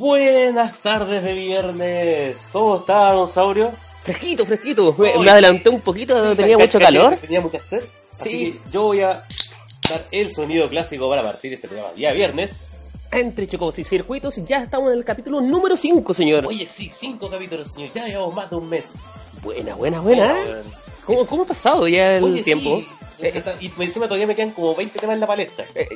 Buenas tardes de viernes. ¿Cómo está, don Saurio? Fresquito, fresquito. Me, adelanté un poquito, tenía Ca- mucho calor. Tenía mucha sed. Así Sí. que yo voy a dar el sonido clásico para partir este programa. Día viernes. Entre chocos y circuitos, ya estamos en el capítulo número 5, señor. Oye, sí, cinco capítulos, señor. Ya llevamos más de un mes. Buena, buena, buena. weón. ¿Cómo, cómo ha pasado ya el Oye, tiempo? sí. Está- Y encima todavía me quedan como 20 temas en la palestra. Eh,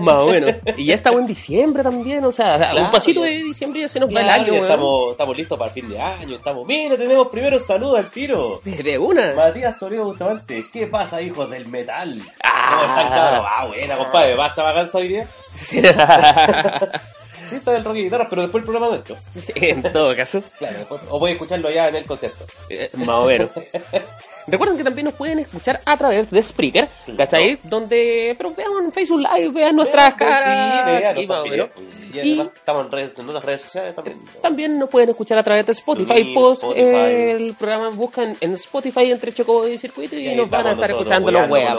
más o menos. Y ya estamos en diciembre también, o sea, Claro, un pasito ya. de diciembre ya se nos va Claro, el año, ya estamos, estamos listos para el fin de año. Estamos. Mira, tenemos primero saludos al tiro. De, una. Matías Toledo Bustamante, ¿qué pasa, hijos del metal? Ah. ¿Cómo están, cabros? Ah, buena, compadre, basta vacanza hoy día. Sí, está el rock y guitarras, pero después el programa nuestro. en todo caso, Claro, después, o voy a escucharlo ya en el concierto. eh, más o menos. Recuerden que también nos pueden escuchar a través de Spreaker, ¿cachai? Donde, pero vean en Facebook Live, vean nuestras caras y más o menos. Y además estamos en, redes, en otras redes sociales también. También nos pueden escuchar a través de Spotify. Post Spotify. el programa buscan en Spotify entre Choco y Circuito y, nos van a estar escuchando los weas.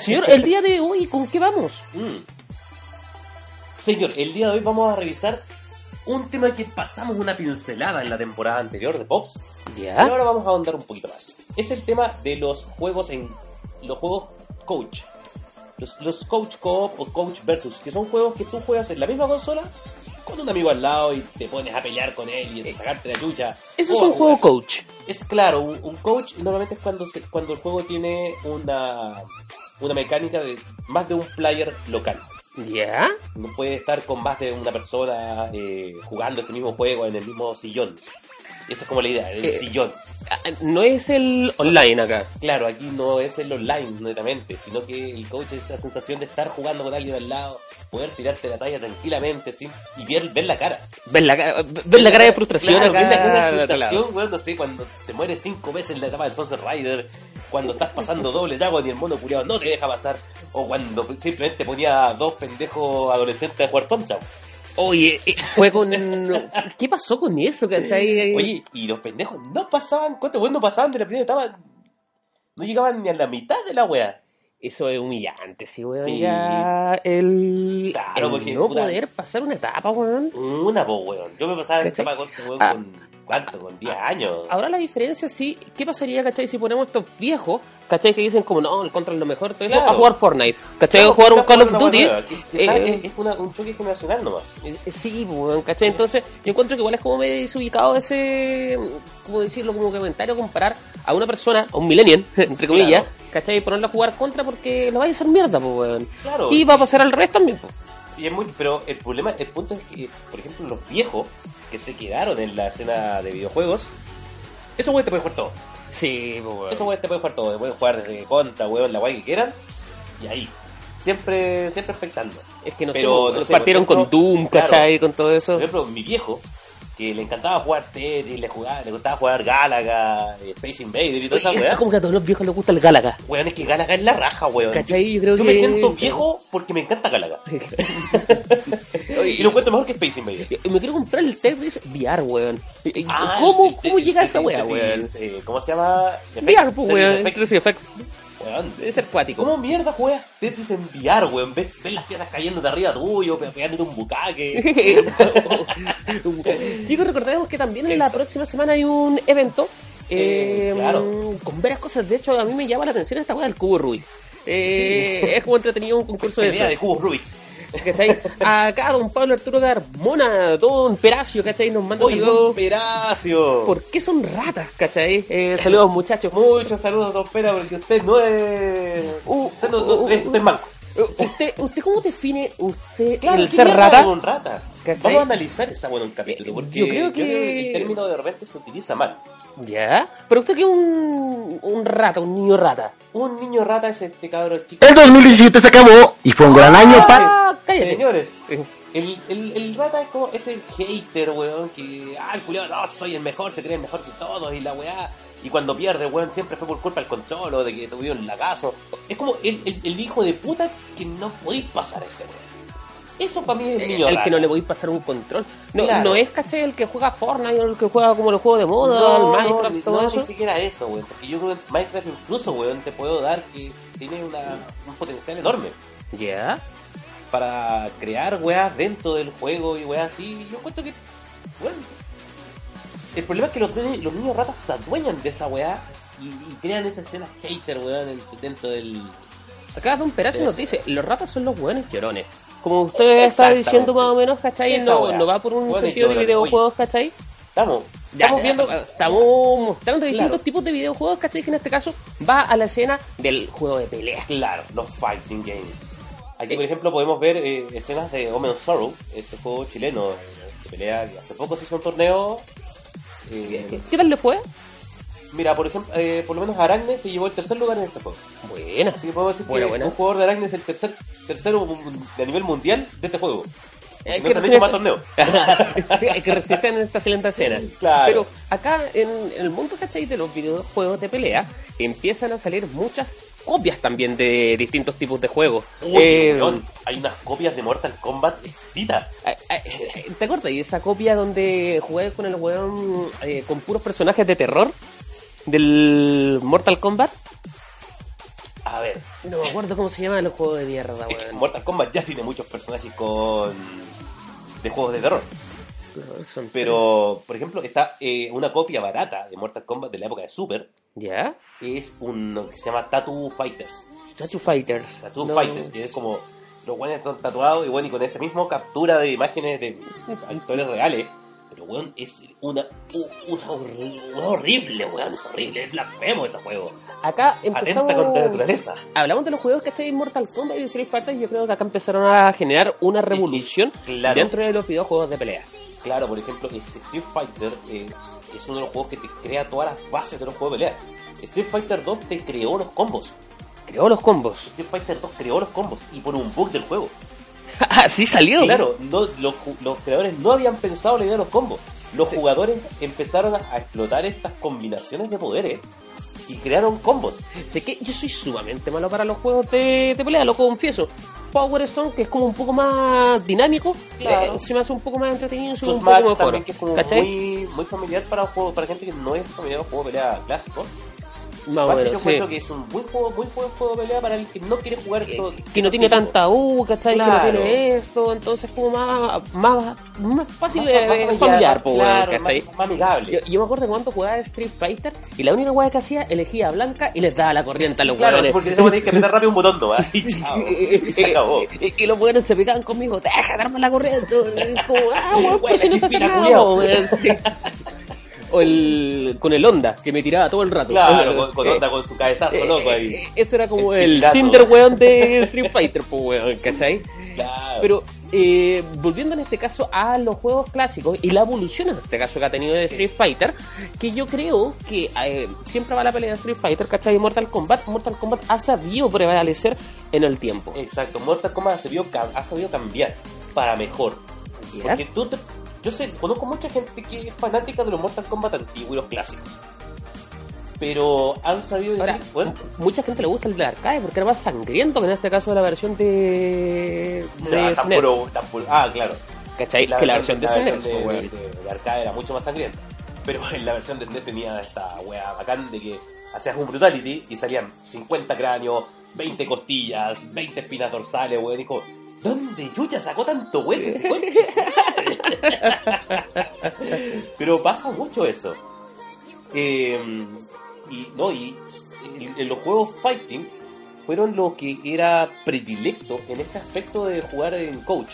Señor, el día de hoy, ¿con qué vamos? Mm. Señor, el día de hoy vamos a revisar un tema que pasamos una pincelada en la temporada anterior de Pops. Ya. ahora vamos a ahondar un poquito más. Es el tema de los juegos en. Los juegos coach. Los, los coach co-op o coach versus, que son juegos que tú juegas en la misma consola con un amigo al lado y te pones a pelear con él y a sacarte la lucha. Eso es un juego coach. Es claro, un, un coach normalmente es cuando, se- cuando el juego tiene una, una mecánica de más de un player local. Ya. No puede estar con más de una persona eh, jugando este mismo juego en el mismo sillón. Esa es como la idea, el Eh, sillón. Ah, No es el online acá. Claro, aquí no es el online netamente, sino que el coach es esa sensación de estar jugando con alguien al lado, poder tirarte la talla tranquilamente sin, y ver, ver la cara. Ver la, cara- ver la cara de frustración Claro, acá ver la cara de frustración, weón, no sé, cuando te mueres cinco veces en la etapa del Sunset Rider, cuando estás pasando doble dragon y el mono culiado no te deja pasar, o cuando simplemente ponía a dos pendejos adolescentes a jugar Out. Oye, eh, fue con... ¿Qué pasó con eso, cachai? Oye, y los pendejos no pasaban, ¿cuántos weón no pasaban de la primera etapa? No llegaban ni a la mitad de la wea. Eso es humillante, sí, weón. Sí. Ya el, Claro, el porque, no puta, poder pasar una etapa, weón. Una, po, weón. Yo me pasaba ¿Cachai? etapa con este weón Ah. con, ¿cuánto? Con 10 años. Ahora la diferencia sí, ¿qué pasaría, cachai, si ponemos estos viejos, cachai, que dicen como no, el control es lo mejor, todo eso, a jugar Fortnite, cachai, Claro, a jugar un Call of Duty? que- que eh, es, una- un choque generacional nomás. Eh, Sí, pues, weón, ¿cachai? Entonces, yo encuentro que igual es como medio desubicado ese, ¿cómo decirlo? Como comentario, comparar a una persona, a un millennial, entre comillas, Claro. ¿Cachai? Y ponerlo a jugar contra porque lo va a hacer mierda, pues, weón. Claro. Y va a pasar al resto también, pues. Y es muy, pero el problema, el punto es que, por ejemplo, los viejos que se quedaron en la escena de videojuegos, esos weones te pueden jugar todo. Sí, pues, weón. Esos weones te pueden jugar todo. Te pueden jugar desde contra, weón, la guay que quieran. Y ahí. Siempre, siempre expectando. Es que no Pero, no sé, partieron con Doom, claro. ¿cachai? Con todo eso. Por ejemplo, mi viejo, que le encantaba jugar Tetris, le, jugaba, le gustaba jugar Galaga, eh, Space Invader y toda esa weá. es como que a todos los viejos les gusta el Galaga. Weón, es que Galaga es la raja, weón. ¿Cachai? Yo creo Yo que- me siento viejo porque me encanta Galaga. Oye, Y lo encuentro mejor que Space Invader. me quiero comprar el Tetris VR, weón. Ah, ¿Cómo, el- cómo el- llega el- esa weá, weón? eh, ¿Cómo se llama? VR, pues, weón. Tetris Effect. Weón, Debe ser cuático. ¿Cómo mierda juegas Tetris en VR, weón? ¿Ves, ves las piedras cayendo de arriba tuyo, pe- pegándote un bucaque. Chicos, recordemos que también en la próxima semana hay un evento Eh, eh, claro. con varias cosas. De hecho, a mí me llama la atención esta weá del cubo Rubik. Eh, Es como entretenido un concurso de eso. de cubos Rubik's. ¿Cachai? Acá don Pablo Arturo Carmona, don Peracio, ¿cachai? Nos manda ¡Uy, saludos. Don Peracio! ¿Por qué son ratas, cachai? Eh, saludos muchachos. Muchos saludos, Don Pera, porque usted no es... Uh, usted, no, uh, no- uh, es- usted es manco. Eh, ¿Usted, ¿Usted cómo define usted Claro, el ¿qué ser rata? es un rata? ¿Cachai? Vamos a analizar esa buena en un capítulo, Eh, porque yo creo que- el término de repente se utiliza mal. ¿Ya? ¿Pero usted qué es un, un rata, un niño rata? Un niño rata es este cabro chico. El 2017 se acabó y fue un gran año para... Cállate. Señores, el, el, el rata es como ese hater, weón, que, ah, el culiao, no, soy el mejor, se cree el mejor que todos y la weá. Y cuando pierde, weón, siempre fue por culpa del control o de que tuvieron un lagazo. Es como el, el, el hijo de puta que no podéis pasar a ese weón. Eso para mí es el niño el que no le a pasar un control. No, Claro. no es, ¿cachai? El que juega Fortnite o el que juega como los juegos de moda, no, el no, Minecraft, ni- todo no, eso. ni siquiera eso, weón. Porque yo creo que Minecraft incluso, weón, te puedo dar que tiene una, un potencial enorme. ¿Ya? Para crear weas dentro del juego y weas así. Yo encuentro que, bueno, el problema es que los, los niños ratas se adueñan de esa wea y, y crean esa escena hater, weón, en- dentro del. Acá Don Perazo Eso. nos dice, los ratas son los buenos llorones. Como usted está Exactamente. diciendo más o menos, ¿cachai? No, no va por un sentido de videojuegos, ¿cachai? Estamos, Ya, estamos viendo. estamos mostrando distintos tipos de videojuegos, ¿cachai? Que en este caso va a la escena del juego de pelea. Claro, los fighting games. Aquí, Eh. por ejemplo, podemos ver eh, escenas de Omen Sorrow, este juego chileno eh, de pelea que hace poco se hizo un torneo. eh, ¿Qué, qué tal le fue? Mira, por ejemplo, eh, por lo menos Aragne se llevó el tercer lugar en este juego. Buena. Así que podemos decir Buena, que buena. un jugador de Aragne es el tercer, tercero de nivel mundial de este juego. No que hecho más torneos. que resisten en esta excelente escena. Claro. Pero acá en, en el mundo ¿cachai? de los videojuegos de pelea empiezan a salir muchas copias también de distintos tipos de juegos. Uy, Eh, hay unas copias de Mortal Kombat exquisitas. Ay, ay, ¿Te acuerdas? Y esa copia donde jugué con el weón eh, con puros personajes de terror del Mortal Kombat. A ver, No me acuerdo cómo se llama el juego de mierda, weón. Mortal Kombat ya tiene muchos personajes con de juegos de terror. Pero, por ejemplo, está eh, una copia barata de Mortal Kombat de la época de Super. ¿Ya? Es uno que se llama Tattoo Fighters. Tattoo Fighters. Tattoo No. Fighters, que es como los guanes están tatuados y bueno, y con esta misma captura de imágenes de actores reales. Pero weón, es una, una, horri- una horrible, weón, es horrible, es blasfemo ese juego. Acá empezamos... Atenta contra la naturaleza. Hablamos de los juegos que en Mortal Kombat y Street Fighter. Yo creo que acá empezaron a generar una revolución claro. dentro de los videojuegos de pelea. Claro, por ejemplo, Street Fighter eh, es uno de los juegos que te crea todas las bases de los juegos de pelea. Street Fighter 2 te creó los combos. Creó los combos. Street Fighter 2 creó los combos y por un bug del juego. Así salió. Claro, no, los, creadores no habían pensado la idea de los combos. Los jugadores empezaron a, a explotar estas combinaciones de poderes y crearon combos. Sé que yo soy sumamente malo para los juegos de, de pelea, lo confieso. Power Stone, que es como un poco más dinámico, Claro. eh, se me hace un poco más entretenido se un poco mejor. también que es como ¿Cachai? muy, muy familiar para un juego, para gente que no es familiar con juego de pelea clásico. Más o Match yo menos, sí. que es un buen juego, muy buen juego de pelea para el que no quiere jugar esto. Que, que no tiene tanta U, ¿cachai? Que Claro. no tiene esto, entonces como más, más, más fácil Más- de más familiar, po, weón, claro, ¿cachai? más, amigable. Yo, yo me acuerdo cuando jugaba Street Fighter y la única weá que hacía elegía a Blanca y les daba la corriente a los Claro, porque tenemos que apretar rápido un botón nomás. Y chao. Y se acabó. Y, los weones se pegaban conmigo, deja darme la corriente. Como, ah, weón, pues si no se hace nada. O el, con el Honda, que me tiraba todo el rato. Claro, con, con Eh, onda con su cabezazo eh, loco ahí. eh, Ese era como El el. Cinder weón de Street Fighter, pues weón, ¿cachai? Claro. Pero eh, volviendo en este caso a los juegos clásicos y la evolución en este caso que ha tenido de Street Fighter, que yo creo que eh, siempre va la pelea de Street Fighter, ¿cachai? Mortal Kombat, Mortal Kombat ha sabido prevalecer en el tiempo. Exacto, Mortal Kombat ha sabido, cam- ha sabido cambiar para mejor. Porque tú te- yo sé, conozco mucha gente que es fanática de los Mortal Kombat antiguos y los clásicos. Pero han sabido decir, bueno, mucha gente le gusta el de arcade porque era más sangriento que en este caso la versión de, de ah, tan SNES. puro- puro- ah, claro. ¿Cachai? que la versión de la SNES, versión de, pues, de- weón. de- de arcade era mucho más sangrienta. Pero en la versión de SNES tenía esta wea bacán de que hacías un brutality y salían 50 cráneos, 20 costillas, 20 espinas dorsales, weón. Dijo, ¿dónde chucha sacó tanto hueso ese conche su madre?" Pero pasa mucho eso. Eh, y no, y en los juegos fighting fueron lo que era predilecto en este aspecto de jugar en coach.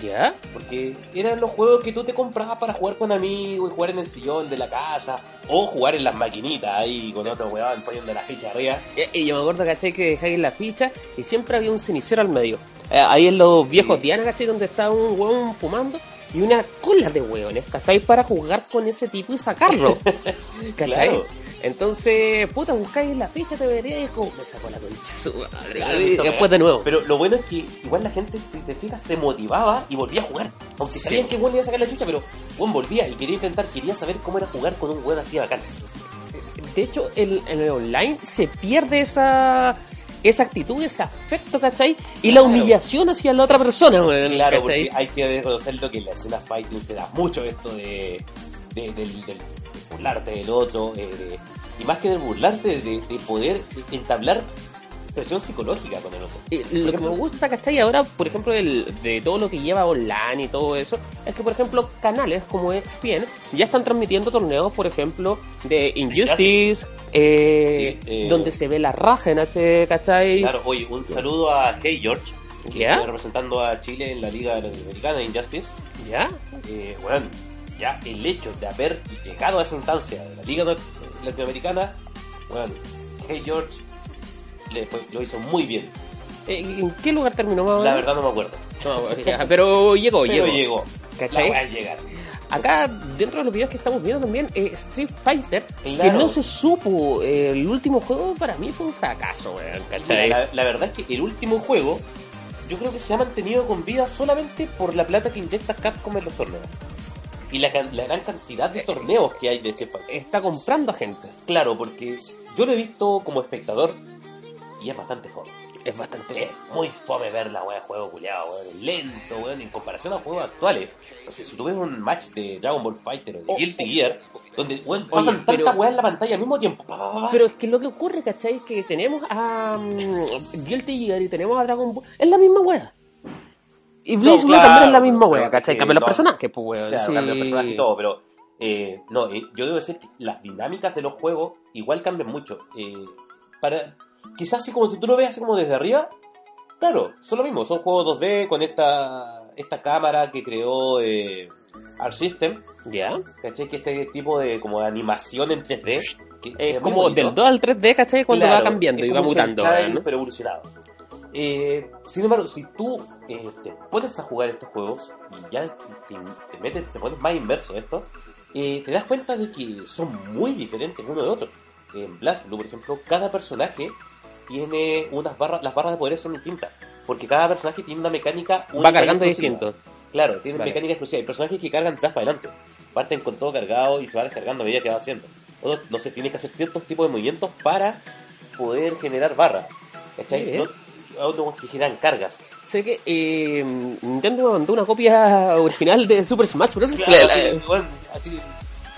¿Ya? Porque eran los juegos que tú te comprabas para jugar con amigos y jugar en el sillón de la casa. O jugar en las maquinitas ahí con otro weón poniendo la ficha arriba. Y, y yo me acuerdo, ¿cachai? Que dejáis la ficha y siempre había un cenicero al medio. Eh, ahí en los viejos Sí. Diana, ¿cachai? Donde estaba un hueón fumando y una cola de hueones, ¿cachai? Para jugar con ese tipo y sacarlo. ¿Cachai? Claro. Entonces, puta, buscáis la ficha, te vería y es como, me sacó la concha su madre. Claro, y eso, después de nuevo. Pero lo bueno es que igual la gente, si te fijas, se motivaba y volvía a jugar. Aunque Sí. sabían que le iba a sacar la chucha, pero weón volvía y quería intentar, quería saber cómo era jugar con un weón así bacán. De hecho, en el online se pierde esa esa actitud, ese afecto, ¿cachai? Y la humillación hacia la otra persona, Claro, ¿cachai? porque hay que reconocerlo que en la escena fighting se da mucho esto de, de- de burlarte del otro, eh, de- y más que de burlarte, de, de poder entablar presión psicológica con el otro. Eh, lo que me gusta, ¿cachai? Ahora, por ejemplo, el, de todo lo que lleva online y todo eso, es que, por ejemplo, canales como ESPN ya están transmitiendo torneos, por ejemplo, de Injustice, eh, Sí, eh, donde se ve la raja en H, ¿cachai? Claro, oye, un saludo a Hey George, que ¿Ya? está representando a Chile en la Liga Latinoamericana Injustice. ¿Ya? Eh, bueno, ya el hecho de haber llegado a esa instancia de la Liga Latinoamericana, bueno, Hey George le fue- lo hizo muy bien. Eh, ¿En qué lugar terminó más La verdad no me acuerdo. No, ya, pero llegó, Pero llegó. llegó. ¿Cachai? La voy a llegar. Acá, dentro de los videos que estamos viendo también, eh, Street Fighter, que no se supo, eh, el último juego para mí fue un fracaso, weón, la, la verdad es que el último juego, yo creo que se ha mantenido con vida solamente por la plata que inyecta Capcom en los torneos. Y la, la gran cantidad de torneos que hay de Street Fighter. Está comprando a gente. Claro, porque yo lo he visto como espectador y es bastante fome. Es bastante... Es muy fome ver la wea de juego culiado, weón. Es lento, weón, en comparación a juegos actuales. No sé, si tú ves un match de Dragon Ball Fighter o de Oh, Guilty oh, Gear, donde weón, Oye, pasan pero- tantas weas en la pantalla al mismo tiempo. pa, pa. Pero es que lo que ocurre, ¿cachai? Es que tenemos a mm, Guilty Gear y tenemos a Dragon Ball. Es la misma wea. Y Blaze No, Blue claro, también es la misma pero ¿cachai? que Cambian los no. personajes, pues weón. Claro, sí. cambia el personaje y todo, pero eh, no, eh, yo debo decir que las dinámicas de los juegos igual cambian mucho. Eh, para Quizás así como si tú lo ves así como desde arriba, claro, son lo mismo, son juegos 2D con esta, esta cámara que creó eh, Art System, ¿Ya? ¿cachai? Que este tipo de como de animación en 3D. Que ve Es como del 2 al 3D, ¿cachai? Cuando Claro, va cambiando y va mutando, weón, ¿no? pero evolucionado. Eh, sin embargo, si tú eh, te pones a jugar estos juegos y ya te, te metes, te pones más inverso a esto, eh, te das cuenta de que son muy diferentes uno de otro. En Blast Blue, por ejemplo, cada personaje tiene unas barras, las barras de poder son distintas, porque cada personaje tiene una mecánica única Va cargando distinto. Claro, tienen Vale. mecánica exclusiva. Hay personajes que cargan atrás para adelante. Parten con todo cargado y se va descargando a medida que va haciendo. Otros, no sé, tiene que hacer ciertos tipos de movimientos para poder generar barras. ¿Cachai? No- que generan cargas. Sé que eh, Nintendo me mandó una copia original de Super Smash Bros. Claro, La- la- así,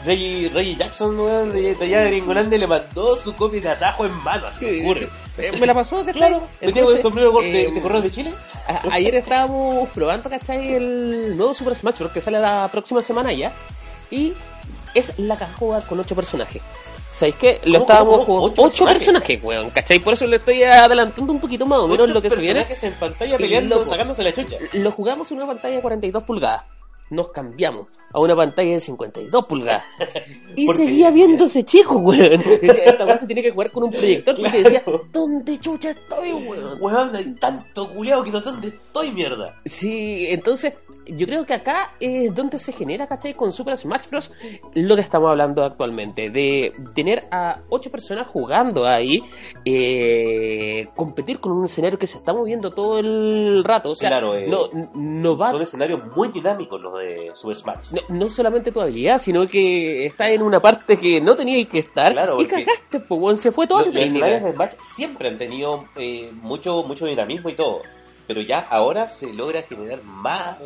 Reggie, Reggie Jackson, weón, de, de allá de Gringolandia, le mandó su copia de atajo en mano, así me ocurre. Eh, me la pasó, ¿cachai? Claro, ¿me tengo el Entonces, sombrero de, eh, de correo de Chile? a- Ayer estábamos probando, ¿cachai? El nuevo Super Smash Bros. que sale la próxima semana ya. Y es la caja jugada con 8 personajes. ¿Sabéis qué? Lo ¿Cómo, estábamos jugando. ¿Ocho 8 personajes, weón, ¿cachai? Por eso le estoy adelantando un poquito más o menos Ocho lo que se viene. personajes en pantalla peleando, loco. sacándose la chucha. Lo jugamos en una pantalla de 42 pulgadas. Nos cambiamos a una pantalla de 52 pulgadas. Y Porque- seguía viéndose chico, weón. Esta weá se tiene que jugar con un proyector porque decía, Claro. ¿dónde chucha estoy, weón? Weón, hay tanto culiado que no sé dónde estoy, mierda. Sí, entonces yo creo que acá es donde se genera, ¿cachai? Con Super Smash Bros. lo que estamos hablando actualmente, de tener a ocho personas jugando ahí, eh, competir con un escenario que se está moviendo todo el rato, o sea, Claro, eh, no, no va Son escenarios muy dinámicos los de Super Smash. no, no solamente tu habilidad, sino que está en una parte que no tenías que estar Claro, y cagaste, pues, se fue toda Los, escenarios técnica. de Smash siempre han tenido eh, mucho, mucho dinamismo y todo. Pero ya ahora se logra generar más.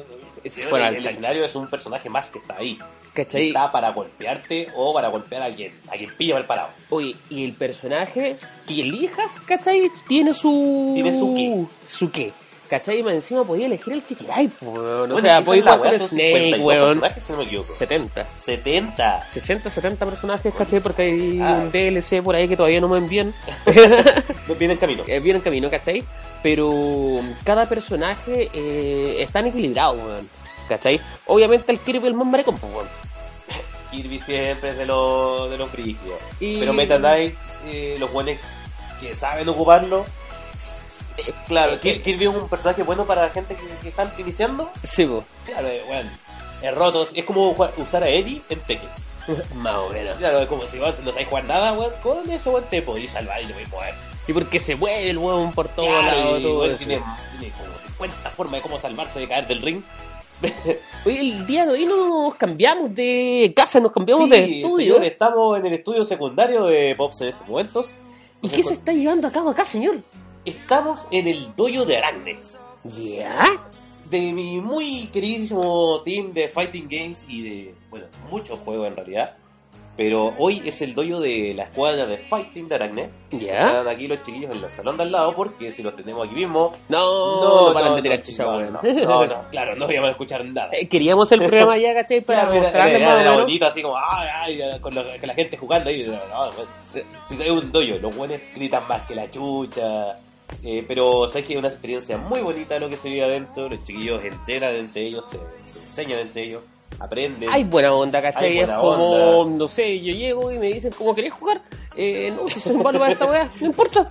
Es el, del el escenario es un personaje más que está ahí. ¿Cachai? Está para golpearte o para golpear a alguien. A quien pilla mal parado. Oye, y el personaje que elijas, ¿cachai? Tiene su... Tiene su qué. Su qué. ¿Cachai? Y más encima podía elegir el que queráis, weón. O Bueno, sea, podía jugar con Snake, 52 weón. personajes, si no me equivoco. 70. 70. 60, 70 personajes, ¿cachai? Porque hay Ah. un DLC por ahí que todavía no me envían. Viene en camino. Eh, viene en camino, ¿cachai? Pero cada personaje eh, están equilibrados, weón. ¿Cachai? Obviamente el Kirby es el más maricón, pues, weón. Kirby siempre es de los de los. Y- Pero Meta Knight, eh, los buenos que saben ocuparlo. Eh, Claro, eh, Kir- Kirby es un personaje bueno para la gente que, que están iniciando. Sí, pues. Claro, eh, bueno, es roto. Es como usar a Eddie en Tekken. Más o menos. Claro, es como si vos no sabes jugar nada, weón. Con eso, weón, te podés salvar y lo podés mover. Y porque se mueve el weón por todos Claro, lados, y, todo weón, tiene, tiene como 50 formas de cómo salvarse de caer del ring. Oye, el día de hoy nos cambiamos de casa, nos cambiamos de estudio. señor, estamos en el estudio secundario de Pops en estos momentos. ¿Y qué se está llevando a cabo acá, señor? Estamos en el dojo de Aracne. ¿Ya? De mi muy queridísimo team de Fighting Games y de, bueno, muchos juegos en realidad. Pero hoy es el doyo de la escuadra de Fighting de Aracne. ¿Ya? Están aquí los chiquillos en el salón de al lado porque si los tenemos aquí mismo... No, no, paran de tirar chucha, no, no, no, no, claro, no íbamos a escuchar nada. Eh, Queríamos el programa ya, ¿cachai? Para Claro, era, mostrarles era- bonito, así como, ay, ay, con, lo- con la gente jugando ahí. no, si soy un doyo, los buenos gritan más que la chucha. Eh, pero sabes que es una experiencia muy bonita lo que se vive adentro. Los chiquillos entrenan entre ellos, se, se enseñan entre ellos, aprenden. Hay buena onda, ¿cachai? Hay es buena como, onda. no sé, yo llego y me dicen, ¿cómo querés jugar? Eh, no, si soy malo para esta weá, no importa,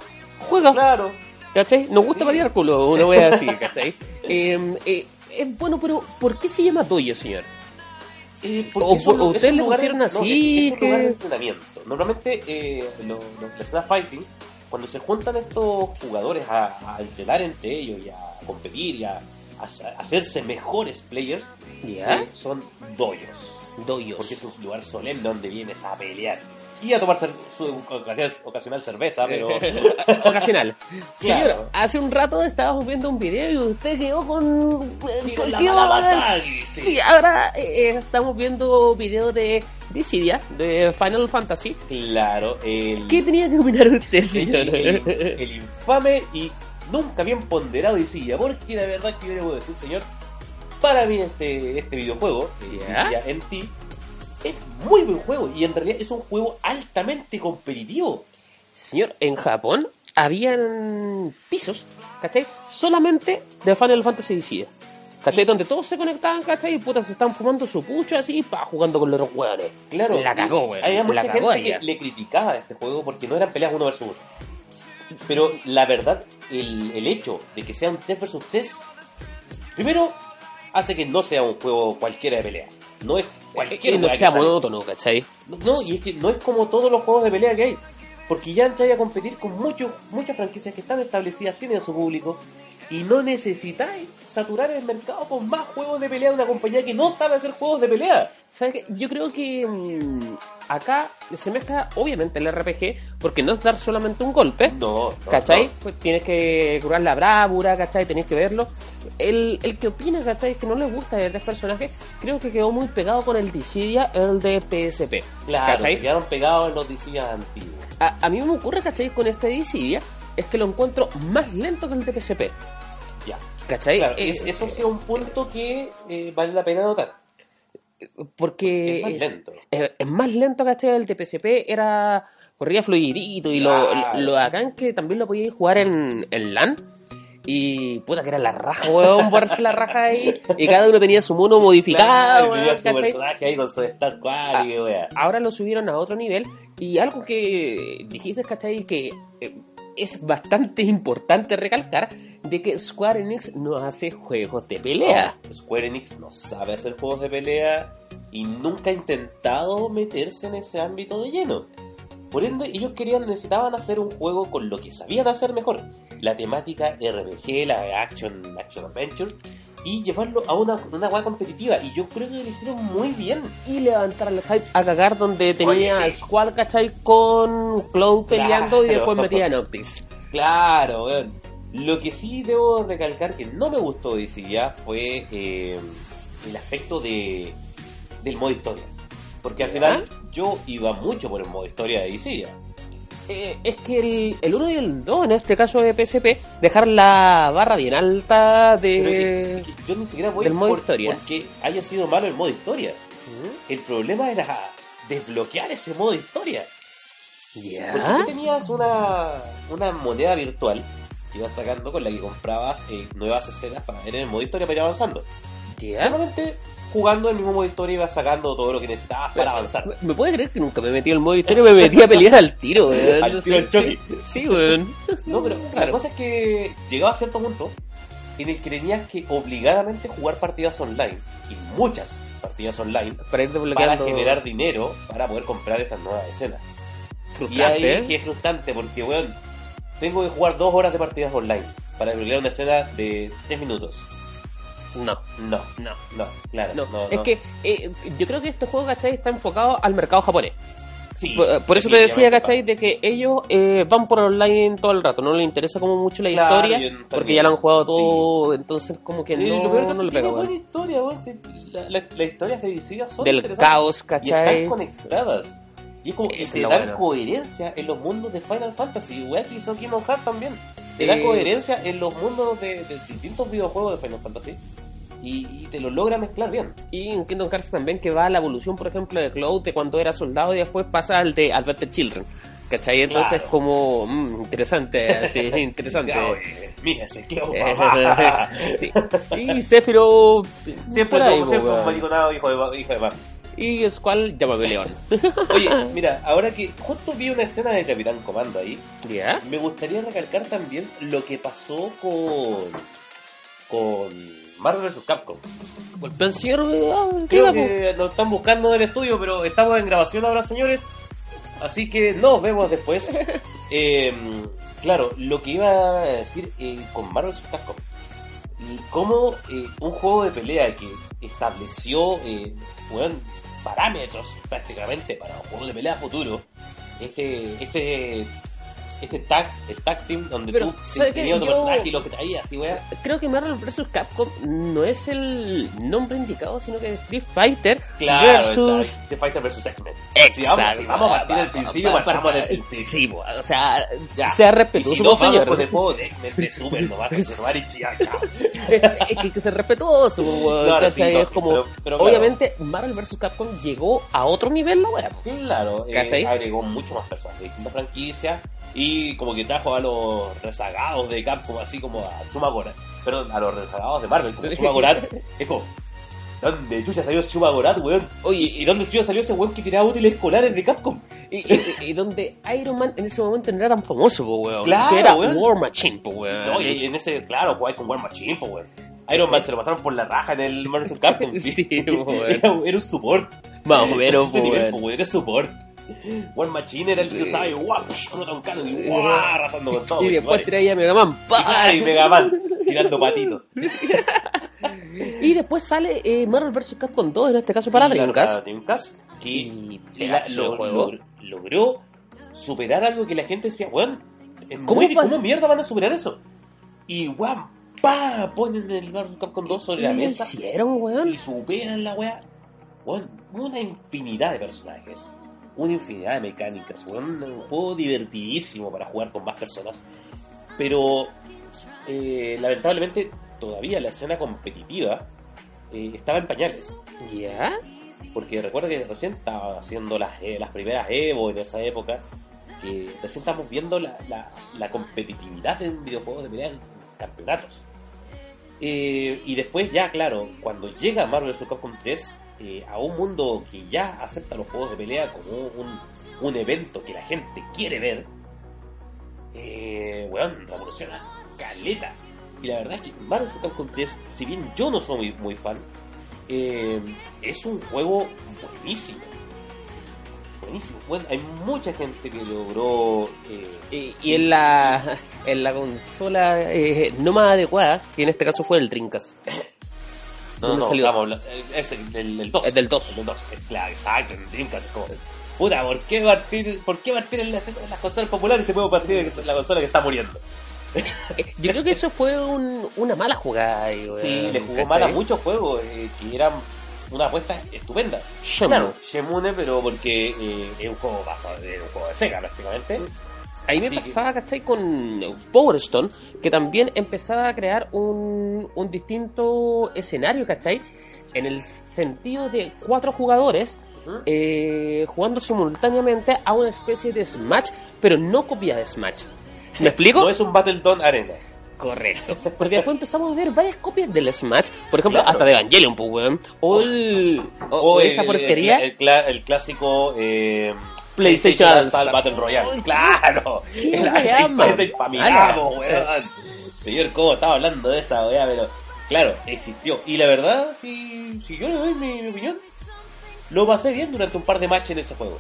juega. Claro. ¿Cachai? Nos gusta Sí. variar culo, una wea así, ¿cachai? Eh, eh, es bueno, pero ¿por qué se llama doyo, señor? Eh, O- ustedes le pusieron no, así, es, es un lugar de entrenamiento. Normalmente, eh, lo- lo- la escena fighting, cuando se juntan estos jugadores a, a entrenar entre ellos y a competir y a, a sa- a hacerse mejores players, ¿Ya? eh, son doyos. Doyos. Porque es un lugar solemne donde vienes a pelear. Y a tomar su ocasional, cerveza, pero... Ocasional. Señor, Claro. hace un rato estábamos viendo un video y usted quedó con... Con la mala sí. Sí, ahora eh, eh, estamos viendo video de Dissidia, de Final Fantasy. claro, el... ¿Qué tenía que opinar usted, señor? el, el infame y nunca bien ponderado Dissidia, porque la verdad que yo le voy a decir, señor, para mí este, este videojuego, eh, ¿Ya? Dissidia NT, es muy buen juego y en realidad es un juego altamente competitivo. Señor, en Japón habían pisos, ¿cachai? Solamente de Final Fantasy Dissidia. ¿Cachai? Donde todos se conectaban, ¿cachai? Y putas se están fumando su pucho así, pa, jugando con los otros hueones. Claro, La cagó, weón. Había La mucha cagó gente ella. que le criticaba a este juego porque no eran peleas uno versus uno. Pero la verdad, el, el hecho de que sea un 3 versus 3, primero hace que no sea un juego cualquiera de pelea. No es cualquier Que no que sea monótono, ¿cachai? No, y es que no es como todos los juegos de pelea que hay. Porque ya entráis a competir con muchos, muchas franquicias que están establecidas, tienen su público, y no necesitáis saturar el mercado con más juegos de pelea de una compañía que no sabe hacer juegos de pelea. ¿Sabes qué? Yo creo que mm, acá se mezcla, obviamente, el RPG, porque no es dar solamente un golpe. No, no, ¿Cachai? no. Pues tienes que curar la bravura, ¿cachai? Tenés que verlo. El, el que opina, ¿cachai? Que no le gusta de tres personajes, creo que quedó muy pegado con el Dissidia, el de PSP. Claro, ¿Cachai? se quedaron pegados en los DCs antiguos. A, a mí me ocurre, ¿cachai? Con este Dissidia, es que lo encuentro más lento que el de PSP. ¿Cachai? Claro, Eh, es- eso sí es un punto que eh, vale la pena notar. Porque Es más lento. es- es más lento, ¿cachai? El de PSP era. corría fluidito y lo, Claro. lo, lo bacán que también lo podíais jugar en, en LAN. Y puta que era la raja, weón, ponerse la raja ahí. Y cada uno tenía su mono modificado, Claro, tenía weón, su personaje ahí con su stat quad y wea. Ahora lo subieron a otro nivel. Y algo que dijiste, ¿cachai? Que eh, es bastante importante recalcar de que Square Enix no hace juegos de pelea. Square Enix no sabe hacer juegos de pelea y nunca ha intentado meterse en ese ámbito de lleno. Por ende, ellos querían, necesitaban hacer un juego con lo que sabían hacer mejor. La temática RPG, la Action, Action Adventure, y llevarlo a una, una weá competitiva. Y yo creo que lo hicieron muy bien. y levantar el hype a cagar donde tenía Oye, sí. Squall, ¿cachai? Con Cloud peleando y después metía Noctis. Claro, weón. Lo que sí debo recalcar que no me gustó de ya fue eh, el aspecto de del modo historia. Porque al final yo iba mucho por el modo historia de Dissidia. Eh, es que el, el 1 y el 2, en este caso de PSP, dejar la barra bien alta Pero es que- de... es que yo ni siquiera voy del modo por, historia. porque haya sido malo el modo historia. ¿Mm? El problema era desbloquear ese modo historia. Porque tú tenías una, una moneda virtual que ibas sacando con la que comprabas eh, nuevas escenas para ver en el modo historia para ir avanzando. Normalmente jugando el mismo modo historia ibas sacando todo lo que necesitabas para avanzar. ¿Me- ¿Me puede creer que nunca me metí el modo historia? Me metí a pelear al tiro, weón. Al No tiro al choque. Sí, weón. No, pero la cosa es que llegaba a cierto punto en el que tenías que obligadamente jugar partidas online y muchas partidas online Para ir para desbloqueando... generar dinero para poder comprar estas nuevas escenas. Y ahí ¿eh? que es frustrante porque, weón, tengo que jugar dos horas de partidas online para desbloquear una escena de tres minutos. No, No, no. no, claro. No, no, es no. que eh, yo creo que este juego, ¿cachai? Está enfocado al mercado japonés. Sí, Por, por eso te decía, ¿cachai? De que ellos eh, van por online todo el rato, no les interesa como mucho la Claro, historia, porque ya lo han jugado todo, entonces como que Eh, no, que no le pega, buena historia, la- la- historias de DC son Del caos, Y ¿cachai? están conectadas. Y es como, y Eso te es lo da bueno. coherencia en los mundos de Final Fantasy, weá, que hizo Kingdom Hearts también. Te da Eh, coherencia en los mundos de, de distintos videojuegos de Final Fantasy y, y te lo logra mezclar bien. Y en Kingdom Hearts también que va a la evolución, por ejemplo, de Cloud de cuando era soldado y después pasa al de Adventure Children. ¿Cachai? Entonces Claro. como mm, interesante, así, interesante. Mira, se quedó Eh, sí. Y Sephiroth Siempre po, un mariconado hijo de, hijo de. Y Squall llámame León. Oye, mira, ahora que justo vi una escena de Capitán Comando ahí, ¿Ya? me gustaría recalcar también lo que pasó con con Marvel vs. Capcom. Golpeó al señor. ah, ¿qué Creo que lo están buscando del estudio, pero estamos en grabación ahora, señores. Así que nos vemos después. Eh, claro, lo que iba a decir eh, con Marvel vs. Capcom. Cómo eh, un juego de pelea que estableció eh, weón, parámetros prácticamente para un juego de pelea futuro. Este, este, este tag, el tag team donde Pero, tú tenías Yo- personaje y lo que traías, así, weón. Creo que Marvel vs. Capcom no es el nombre indicado, sino que es Street Fighter Claro, versus. está, Street Fighter vs. X-Men. Exacto. Si vamos, a partir del principio, pa- partamos del principio. Sí, o sea, Ya. sea Y respetuoso, si no, vamos señor. con el juego de X-Men de Super, no vas a conservar y chía, es que que ser respetuoso, Claro, sí, no, es sí, como, pero- pero claro. obviamente, Marvel vs. Capcom llegó a otro nivel, la weá. Claro, eh, agregó mucho más personas de distintas franquicias y como que trajo a los rezagados de Capcom, así como a Shuma Gorath, perdón, a los rezagados de Marvel, como Shuma Gorath. Es como, ¿dónde chucha salió Shuma Gorath, weón? Oye, ¿Y, y dónde chucha salió ese weón que tiraba útiles escolares de Capcom? Y, y- y donde Iron Man en ese momento no era tan famoso, po, weón. Claro, que era weón. War Machine, po, weón. No, y en ese, claro, jugáis con War Machine, pues, weón. Iron Man se lo pasaron por la raja en el Marvel. Capcom. Sí, weón. era, era un support. Más o menos, po, nivel, weón. pues, weón, era support. War Machine era el que usaba y guau, explota un y guau, arrasando con todo. Y después traía Mega Man. Y y Mega Man tirando patitos. Y después sale eh, Marvel vs. Capcom 2, en este caso para Dreamcast. Dreamcast, que Y la- lo- juego. lo- logró superar algo que la gente decía, weón, ¿Cómo muy- ¿cómo mierda van a superar eso? Y weón, pa, ponen el Marvel Capcom 2 sobre la ¿Qué mesa hicieron, y weón? superan la weá. Weón, una infinidad de personajes, una infinidad de mecánicas, weón, un juego divertidísimo para jugar con más personas. Pero eh, lamentablemente todavía la escena competitiva eh, estaba en pañales. ¿Ya? Porque recuerda que recién estaba haciendo las, eh, las primeras Evo en esa época, que recién estamos viendo la, la- la competitividad en videojuegos de pelea en campeonatos. Y después ya, claro, cuando llega Marvel vs. Capcom 3 eh, a un mundo que ya acepta los juegos de pelea como un, un evento que la gente quiere ver, eh, weón, revoluciona caleta. Y la verdad es que Marvel. Capcom 3, si bien yo no soy muy, muy fan, eh, es un juego buenísimo. Buenísimo. Bueno, hay mucha gente que logró. eh, Y, y en la en la consola eh, no más adecuada, que en este caso fue el Dreamcast. no, ¿Dónde no, salió? es el del, del 2. Es del 2. El del 2. Es claro, exacto, el Dreamcast es como. Puta, ¿por qué partir, por qué partir en, las, en las consolas populares y se puede partir en la consola que está muriendo? Eh, Yo creo que eso fue un- una mala jugada. weón, Sí, le jugó mal a muchos juegos eh, que eran una apuesta estupenda. Claro, Shemune, pero porque eh, es un juego basado, es un juego de Sega prácticamente. Ahí me que- pasaba, ¿cachai? Con Power Stone, que también empezaba a crear un, un distinto escenario, ¿cachai? En el sentido de cuatro jugadores eh, jugando simultáneamente a una especie de Smash, pero no copia de Smash. ¿Me explico? No es un Battletoad Arena. Correcto. Porque después empezamos a ver varias copias del Smash, por ejemplo, Claro. hasta de Evangelion, pues, weón. O, el, o, O o el- esa porquería. El clásico eh, PlayStation All-Star All-Star. Battle Royale. Ay, ¡Claro! El ese- weón. Señor, ¿cómo estaba hablando de esa weá? Pero, claro, existió. Y la verdad, si, si yo le doy mi, mi opinión, lo pasé bien durante un par de matches en ese juego.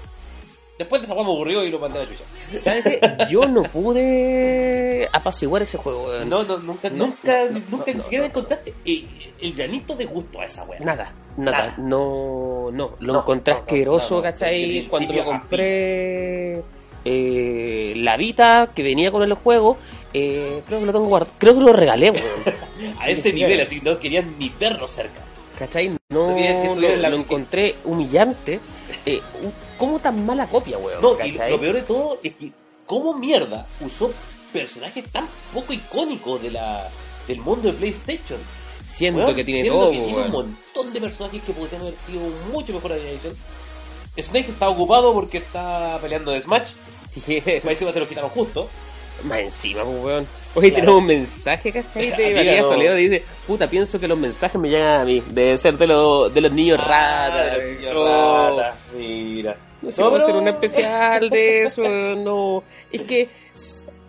Después de esa weá me aburrió y lo mandé a la chucha. ¿Sabes qué? Yo no pude apaciguar ese juego, weón. No, no, nunca, No, nunca, no, no, nunca no, ni siquiera no. encontraste el, el granito de gusto a esa weá. Nada, nada, Nada. no, no, lo No, encontré no, no, asqueroso, no, no, ¿cachai? Cuando lo principio a compré eh, la Vita que venía con el juego, eh, creo que lo tengo guardado, creo que lo regalé, weón. A ese Ni nivel, así, no querían ni verlo cerca. ¿Cachai? No No, querías que la- lo encontré humillante eh, un- ¿cómo tan mala copia, weón? No, y lo peor de todo es que, ¿cómo mierda usó personajes tan poco icónicos de la, del mundo de PlayStation? Siento Weón, que tiene siendo todo, que tiene un montón de personajes que podrían haber sido mucho mejor edición. Snake está ocupado porque está peleando de Smash. Más encima se lo quitaron justo. Más encima, pues, weón. Hoy Claro. tenemos un mensaje, ¿cachai? De Díganos. Matías Toledo dice, puta, pienso que los mensajes me llegan a mí. Debe ser de, los de los niños Ah, ratas. de los niños No. ratas, Mira. No sé, No, vamos a hacer un especial de eso, no. Es que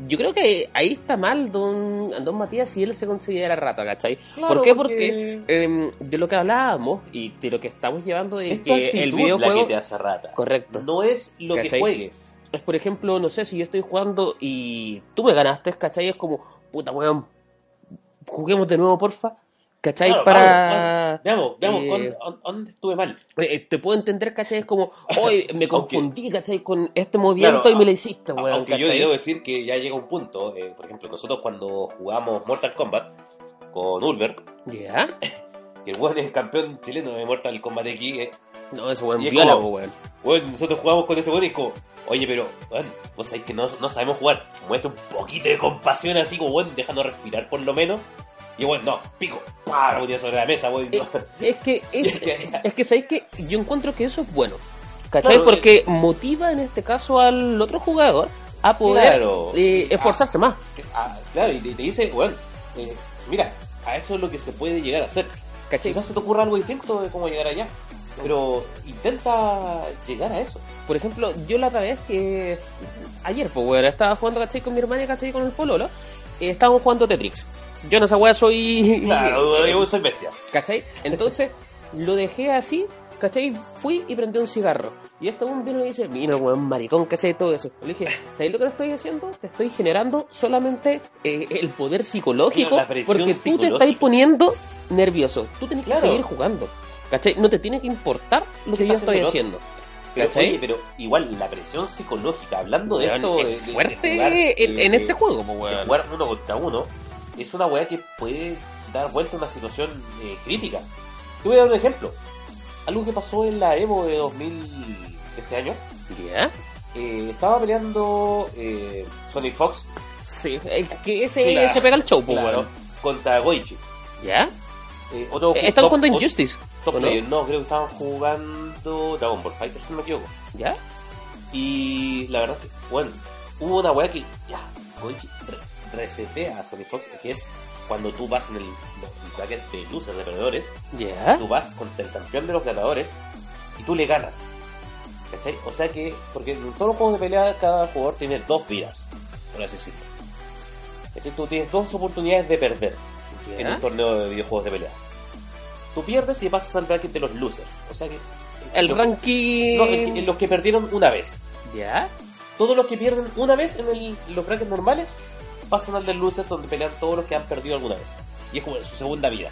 yo creo que ahí está mal don, don Matías si él se considera rata, ¿cachai? Claro, ¿Por qué? porque- Porque em, de lo que hablábamos y de lo que estamos llevando es que el la videojuego... que te hace rata. Correcto. No es lo que juegues. Es por ejemplo, no sé, si yo estoy jugando y tú me ganaste, ¿cachai? Es como, puta weón, juguemos de nuevo, porfa. ¿Cachai? Claro, Para... vamos, Veamos, veamos, eh, ¿dónde- ¿dónde, dónde estuve mal? Eh, te puedo entender, ¿cachai? Es como, hoy me Aunque- confundí, ¿cachai? Con este movimiento Claro, y me lo hiciste, weón. Aunque yo debo decir que ya llega un punto, eh, por ejemplo, nosotros cuando jugamos Mortal Kombat con Ulver, ¿Ya? Que el weón es el campeón chileno de Mortal Kombat X, eh, No, ese weón viola, como- weón. weón, nosotros jugamos con ese weón y es como, oye, pero, weón, vos sabés que no, no sabemos jugar, muestra un poquito de compasión así como, weón, déjanos respirar por lo menos. Y weón, no, pico, ¡pah! ponía sobre la mesa, weón. Eh, no. Es que, es, Es que- es que, ¿sabes que Yo encuentro que eso es bueno. ¿Cachai? Claro, Porque motiva en este caso al otro jugador a poder Claro. eh, esforzarse más. Ah, claro, y te, te dice, weón, eh, mira, a eso es lo que se puede llegar a hacer. ¿Cachai? Quizás se te ocurra algo distinto de cómo llegar allá. Pero intenta llegar a eso. Por ejemplo, yo la otra vez que. Ayer, pues, weón, estaba jugando, ¿cachai? Con mi hermana y, ¿cachai? Con el Pololo. Eh, estábamos jugando Tetrix. Yo en esa weá soy. Claro, yo soy bestia. ¿Cachai? Entonces, lo dejé así, ¿cachai? Fui y prendí un cigarro. Y este un vino y dice, mira, weón, maricón, ¿cachai? Todo eso. Le dije, ¿sabes lo que te estoy haciendo? Te estoy generando solamente eh, el poder psicológico. Presión porque tú te estás poniendo nervioso. Tú tenés Claro. que seguir jugando. ¿Cachai? No te tiene que importar lo que ¿Qué yo estoy haciendo. Pero, ¿Cachai? oye, pero igual, la presión psicológica, hablando de Weón, esto, es de- fuerte de jugar, en, eh, en este juego, pues, de weón. jugar uno contra uno, es una weá que puede dar vuelta a una situación eh, crítica. Te voy a dar un ejemplo. Algo que pasó en la Evo de 2000 este año. ¿Ya? eh, estaba peleando eh, Sonic Fox Sí, es que ese se pega el show, pues, claro, contra Goichi. ¿Ya? Eh, otro Eh, Están top- jugando Injustice, top ¿o no? player. no? creo que estaban jugando Dragon Ball Fighter, si no me equivoco. ¿Ya? Y la verdad es que, bueno, hubo una weá que ya, Goichi re- resetea a Sonic Fox, que es cuando tú vas en el, bracket de luces de perdedores, tú vas contra el campeón de los ganadores y tú le ganas. ¿Cachai? O sea que, porque en todos los juegos de pelea cada jugador tiene dos vidas, por así decirlo. ¿Cachai? Tú tienes dos oportunidades de perder en un torneo de videojuegos de pelea. Tú pierdes y pasas al bracket de los losers. O sea que... El los- ranking... no, el los que perdieron una vez. ¿Ya? Todos los que pierden una vez en el- los brackets normales pasan al del losers donde pelean todos los que han perdido alguna vez. Y es como su segunda vida.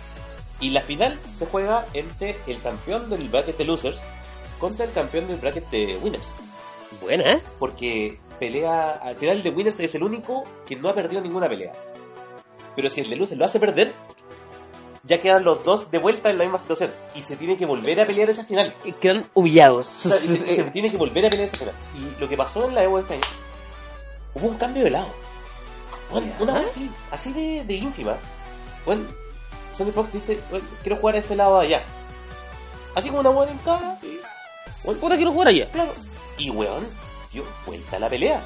Y la final se juega entre el campeón del bracket de losers contra el campeón del bracket de winners. Buena, ¿eh? Porque pelea. Al final el de winners es el único que no ha perdido ninguna pelea. Pero si el de losers lo hace perder, ya quedan los dos de vuelta en la misma situación. Y se tiene que volver a pelear esa final. Quedan humillados. O sea, se, se tiene que volver a pelear esa final. Y lo que pasó en la Evo de este año, hubo un cambio de lado. Bueno, Ya. una vez así, así de, de ínfima. Bueno, Sony Fox dice, "Bueno, quiero jugar a ese lado de allá. Así como una buena en cara. Y, bueno, Puta, quiero jugar allá. claro. Y weón, dio vuelta a la pelea.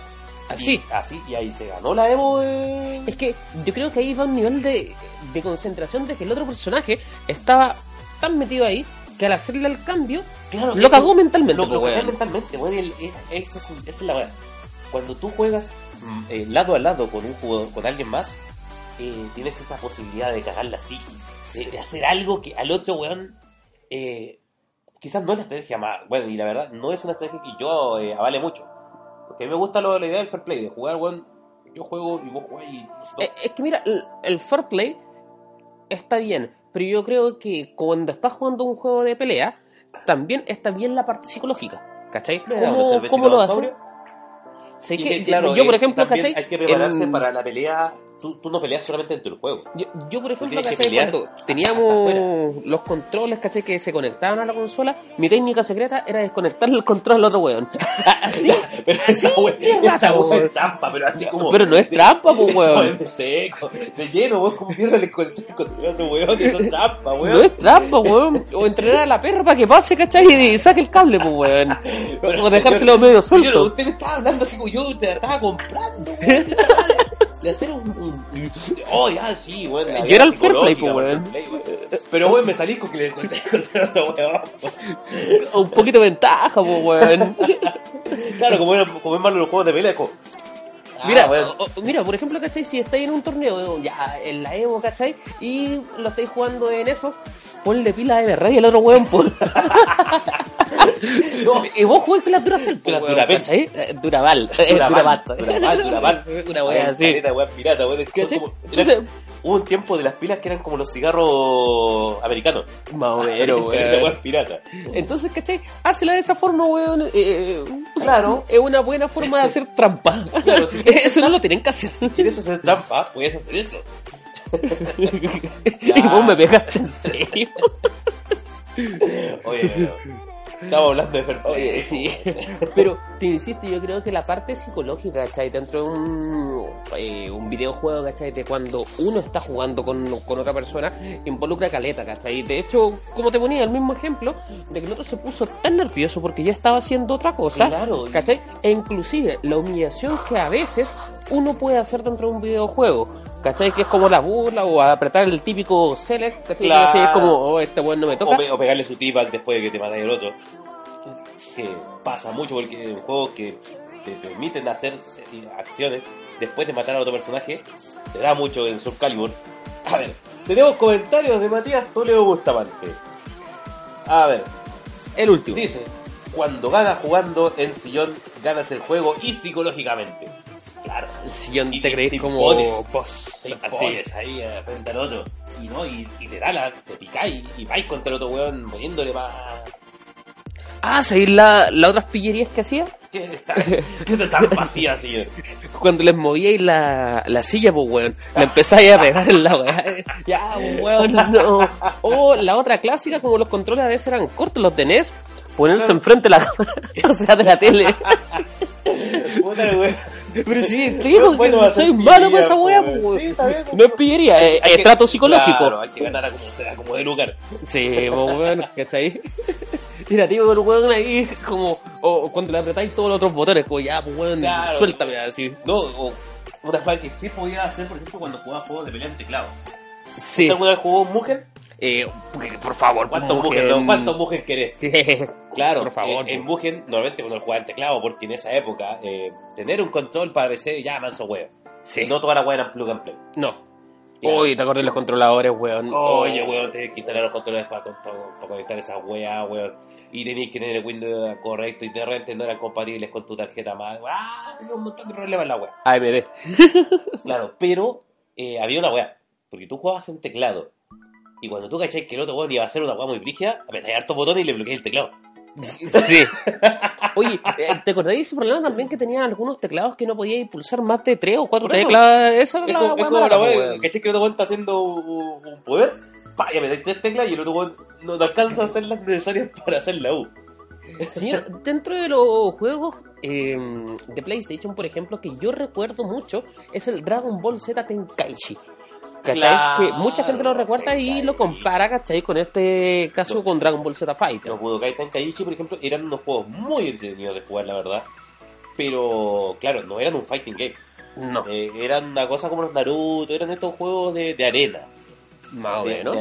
Así. Y, así, y ahí se ganó la Evo. Es que yo creo que ahí va un nivel de, de concentración de que el otro personaje estaba tan metido ahí que al hacerle el cambio Claro, lo cagó mentalmente, Lo, pues, lo cagó mentalmente, weón, es- esa es, es la verdad. Cuando tú juegas mm, eh, lado a lado con un jugador, con alguien más, eh, tienes esa posibilidad de cagarla así, de, de hacer algo que al otro weón, eh, quizás no es la estrategia más, bueno, y la verdad, no es una estrategia que yo avale mucho. Porque a mí me gusta lo, la idea del fair play, de jugar, weón, yo juego y vos jugáis y Es que mira, el, el fair play está bien, pero yo creo que cuando estás jugando un juego de pelea, también está bien la parte psicológica. ¿Cachai? ¿Cómo, cómo lo más Y que, que, claro, yo, por eh, ejemplo, hay que prepararse En- para la pelea tú, tú no peleas solamente dentro del juego. Yo, yo, por ejemplo, que Cuando teníamos los controles, ¿cachai? Que se conectaban a la consola, mi técnica secreta era desconectarle el control al otro weón. Así, Pero esa así esa weón. es trampa, pero así como. Pero no es trampa, po, esa weón. es seco, de lleno, weón, como pierde el control el otro weón, eso es trampa, weón. No es trampa, weón. O entrenar a la perra para que pase, ¿cachai? Y saque el cable, pues, weón. Pero, O dejárselo medio suelto. usted me estaba hablando así como yo te la estaba comprando, weón. De hacer un. un- oh, ya, sí, weón. Yo era el fair play, po, weón. Pero, weón, me salí con que le encontré contra otro weón. Un poquito de ventaja, pues, weón. Claro, como, era, como es malo los juegos de pelea, como. ah, Mira, weón. o- o- mira, por ejemplo, ¿cachai? Si estáis en un torneo, ya en la Evo, ¿cachai? Y lo estáis jugando en Xbox, ponle pila de verdad y el otro weón, pues. No. Y vos jugaste las Duracell, pues, Durapel. ¿cachai? Eh, Duraval, eh, Duraval. Duraval, Duraval. Una wea así. Caleta, weón, pirata, ¿Cachai? como- eran- Hubo un tiempo de las pilas que eran como los cigarros americanos. más o menos, Caleta, weón. pirata. Entonces, ¿cachai? Hácela de esa forma, weón. eh, Claro. Es una buena forma de hacer trampa. Claro, si Eso no lo tienen que hacer. ¿Quieres hacer trampa? Puedes hacer eso. y vos me pegaste en serio. Oye, pero estamos hablando de fair play, Oye, sí. Pero te insisto, yo creo que la parte psicológica, ¿cachai? Dentro de un, eh, un videojuego, ¿cachai? De cuando uno está jugando con, con otra persona, involucra caleta, ¿cachai? De hecho, como te ponía el mismo ejemplo, de que el otro se puso tan nervioso porque ya estaba haciendo otra cosa, Claro. ¿cachai? E inclusive la humillación que a veces uno puede hacer dentro de un videojuego. ¿Cachai? Que es como la burla o apretar el típico select, ¿cachai? Claro. Es como, oh, este weón no me toca. O, pe- o pegarle su t-bag después de que te matáis el otro. Que pasa mucho porque en juegos que te permiten hacer eh, acciones después de matar a otro personaje, se da mucho en Soul Calibur. A ver, tenemos comentarios de Matías Toledo Bustamante. A ver, El último. dice, cuando ganas jugando en sillón, ganas el juego y psicológicamente. Claro. El sillón Y te crees te como impones. boss. Te Así. pones ahí eh, frente al otro. Y no, y, y te da la, te picáis y vais contra el otro weón poniéndole más. Ah, ¿sabéis la, las otras pillerías que hacía? ¿Qué está, tan vacía así? Cuando les movíais la, la silla, pues weón, le empezáis a pegar en la weá. Ya, pues, weón, no. O la otra clásica, como los controles a veces eran cortos, los de NES, ponerse enfrente de la o sea, de la tele. Puta, weón. Pero sí, te digo Bueno, que soy malo para esa pillería, weá, pues, pues weón. No es pillería, es, Hay es que- trato psicológico. Claro, hay que ganar a como sea, como de lugar. Sí, pues weón, ¿cachai? Mira, tío, el weón ahí, como, o cuando le apretáis todos los otros botones, como ya, pues weón, Claro. suéltame así. No, o una cosa que sí podía hacer, por ejemplo, cuando jugaba juegos de pelea en teclado. Sí. ¿Usted alguna vez jugó Mugen? Eh, por favor, ¿Cuántos Mugen. No? ¿Cuántos Mugen querés? Sí. Claro, Por favor, En, en. Mugen, normalmente cuando jugaba en teclado, porque en esa época, eh, tener un control parecía ya manso huevo. Sí. No toda la hueá eran plug and play. No. Uy, te acordé de los controladores, weón. Oye, weón, tenés que instalar los controles para, conectar esa weá, weón. Y tenéis que tener el Windows correcto y de repente no eran compatibles con tu tarjeta más. ¡Ah! Tenía un montón de problemas en la weá. AMD. Claro, pero eh, había una weá. Porque tú jugabas en teclado. Y cuando tú cacháis que el otro weón iba a hacer una weá muy brígida, apretáis hartos botones y le bloqueáis el teclado. Sí. Oye, eh, ¿te acordáis de ese problema también que tenían algunos teclados que no podíais pulsar más de tres o cuatro teclas? Esa era Es la como, es weá como mala, la weá, weón. ¿cachai que el otro weón está haciendo un, un poder? Pa, y apretáis tres teclas y el otro weón no, no alcanza a hacer las necesarias para hacer la U. Señor, dentro de los juegos eh, de PlayStation, por ejemplo, que yo recuerdo mucho, es el Dragon Ball Z Tenkaichi. ¿Cachai? Claro, que mucha gente lo recuerda y lo compara, ¿cachai? Con este caso No. con Dragon Ball Z Fighter. Los Budokai Tenkaichi, por ejemplo, eran unos juegos muy entretenidos de jugar, la verdad. Pero, claro, no eran un fighting game. No, Eh, eran una cosa como los Naruto, eran estos juegos de, de arena. más o menos.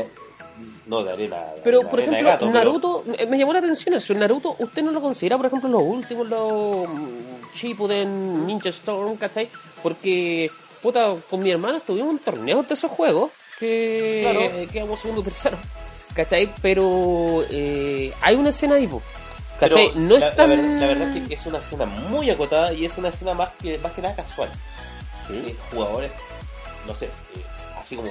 no, de arena. Pero, de por arena ejemplo, gato, Naruto, me- me llamó la atención eso. Naruto, ¿usted no lo considera, por ejemplo, los últimos, los mm, Shippuden, Ninja Storm, ¿cachai? Porque, puta, con mi hermano estuvimos en torneos de esos juegos que Claro. quedamos segundo o tercero, ¿cachai? Pero eh, hay una escena ahí, po, pero ¿cachai? no la, es la tan... ver- la verdad es que es una escena muy acotada y es una escena más que, más que nada casual. Eh, jugadores, no sé, eh, así como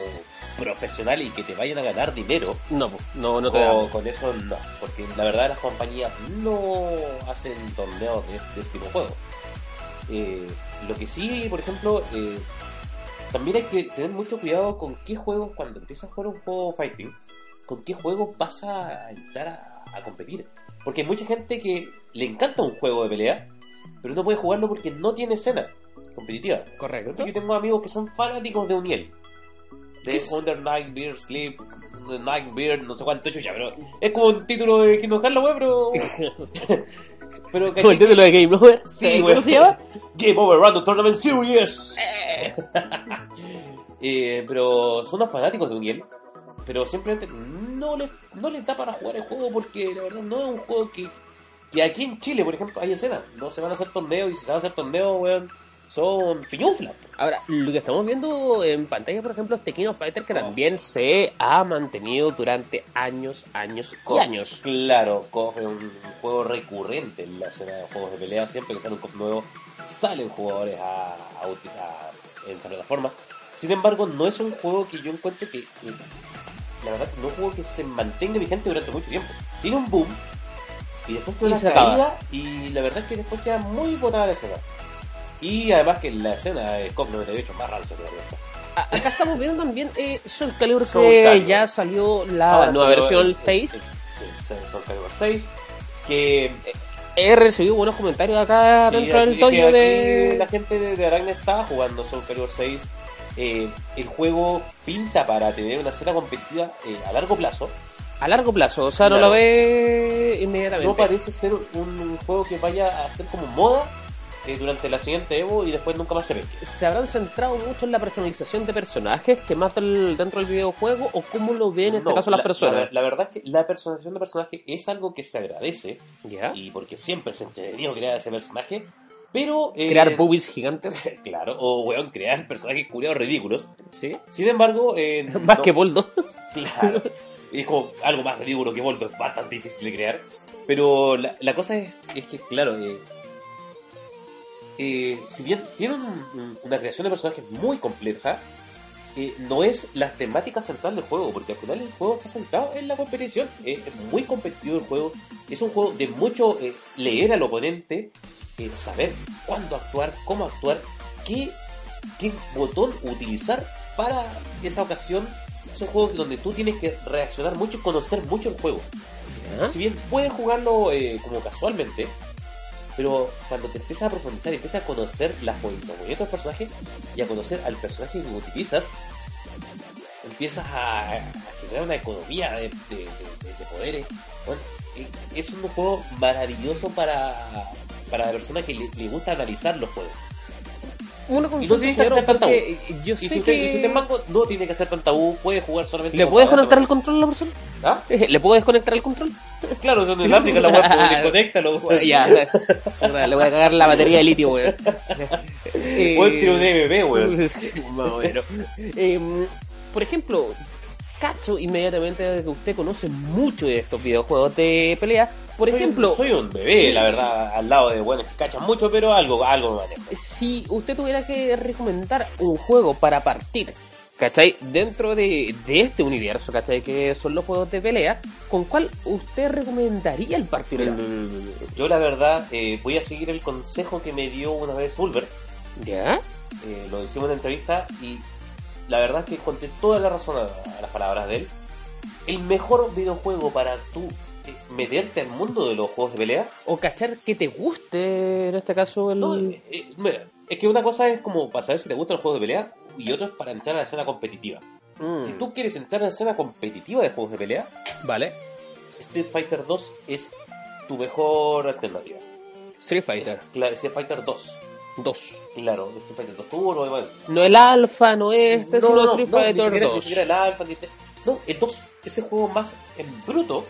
profesionales y que te vayan a ganar dinero. No, no, no te da. con, con eso no, porque la verdad las compañías no hacen torneos de, de este tipo de juego. Eh, lo que sí, por ejemplo, eh, también hay que tener mucho cuidado con qué juegos, cuando empiezas a jugar un juego fighting, con qué juegos vas a entrar a, a competir. Porque hay mucha gente que le encanta un juego de pelea, pero no puede jugarlo porque no tiene escena competitiva. Correcto. yo tengo amigos que son fanáticos de Uniel. ¿Qué De es? Under Nightbeard Sleep, Nightbeard, no sé cuánto chucha, pero es como un título de Kingdom Hearts, weón, pero. pero Como el título de Game Over. Sí, ¿Cómo se llama? Game Over Random Tournament Series. Eh, pero son unos fanáticos de Uniel, pero simplemente no les, no les da para jugar el juego porque la verdad no es un juego que, que aquí en Chile, por ejemplo, hay escena. No se van a hacer torneos y si se van a hacer torneos, weón, son piñuflas. Ahora, lo que estamos viendo en pantalla, por ejemplo, es of Fighter, que Oh. también se ha mantenido durante años, años y años. Claro, KOF es un juego recurrente en la escena de juegos de pelea. Siempre que sale un KOF nuevo, salen jugadores a, a, a entrar a la forma. Sin embargo, no es un juego que yo encuentro que, que- la verdad, no es un juego que se mantenga vigente durante mucho tiempo. Tiene un boom y después tiene una acaba. caída y la verdad es que después queda muy botada la escena. Y además que la escena de KOF 98 es más rancio que la otra. A- Acá estamos viendo también eh, Soul Calibur, Soul que Calibur. ya salió la Ahora nueva versión el- el 6. el- el- el Soul Calibur 6 que He recibido buenos comentarios acá Sí, dentro del aquí de... La gente de, de Aracne está jugando Soul Calibur 6. Eh, el juego pinta para tener una escena competitiva eh, a largo plazo. A largo plazo, o sea, no lo ve inmediatamente. No parece ser un, un juego que vaya a ser como moda eh, durante la siguiente Evo y después nunca más se ve. ¿Se habrán centrado mucho en la personalización de personajes que más del- dentro del videojuego o cómo lo ven en este No, caso las la- personas? La, la verdad es que la personalización de personaje es algo que se agradece ¿Ya? y porque siempre se entretenido crear ese personaje. Pero. eh, Crear boobies gigantes, Claro, o weón, crear personajes curiados ridículos. ¿sí? Sin embargo. eh, Más no- que Boldo. Claro. Es como algo más ridículo que Volto, es bastante difícil de crear. Pero la, la cosa es, es que, claro, eh, eh, si bien tiene un- un- una creación de personajes muy compleja, eh, no es la temática central del juego, porque al final el juego está centrado en la competición. Eh, es muy competitivo el juego, es un juego de mucho eh, leer al oponente, eh, saber cuándo actuar, cómo actuar, qué, qué botón utilizar para esa ocasión. Es un juego donde tú tienes que reaccionar mucho y conocer mucho el juego. Si bien puedes jugarlo como casualmente, pero cuando te empiezas a profundizar y empiezas a conocer las los movimientos del personaje y a conocer al personaje que utilizas, empiezas a, generar una economía de poderes. Bueno, eh, es un juego maravilloso para, para la persona que le, le gusta analizar los juegos. Una Y no tiene que señor, ser tan porque yo Y sé si usted, que... y si usted es manco, no tiene que ser tan tabú, puede jugar solamente ¿Le con puedes palanca, conectar el control a la persona? ¿Ah? ¿Le puedo desconectar el control? Claro, son inalámbricas la web, desconéctalo. ya, le voy a cagar la batería de litio, weón. Eh, Buen tiro de weón. O por ejemplo, cacho inmediatamente que usted conoce mucho de estos videojuegos de pelea. Por Soy- ejemplo, Soy un bebé, la verdad, al lado de buenos que cachan mucho, pero algo, algo me manejo. si usted tuviera que recomendar un juego para partir, ¿cachai? Dentro de, de este universo, ¿cachai? Que son los juegos de pelea, ¿con cuál usted recomendaría el partir? Yo, la verdad, eh, voy a seguir el consejo que me dio una vez Ulver. ¿Ya? Eh, lo hicimos en una entrevista y la verdad es que conté toda la razón a, a las palabras de él. El mejor videojuego para tú eh, meterte al mundo de los juegos de pelea O cachar que te guste, en este caso, el... No, eh, eh, mira, es que una cosa es como para saber si te gustan los juegos de pelea y otro es para entrar a la escena competitiva. Mm, Si tú quieres entrar a la escena competitiva de juegos de pelea, Vale. Street Fighter 2 es tu mejor alternativa. Street Es, Fighter claro, Street Fighter 2. 2. Claro, Street Fighter 2 Turbo, demás. No el alfa, no este, no, sino no, no, Street no, Fighter siquiera, 2. Ni siquiera el Alpha, ni este- No, el 2 es el juego más en bruto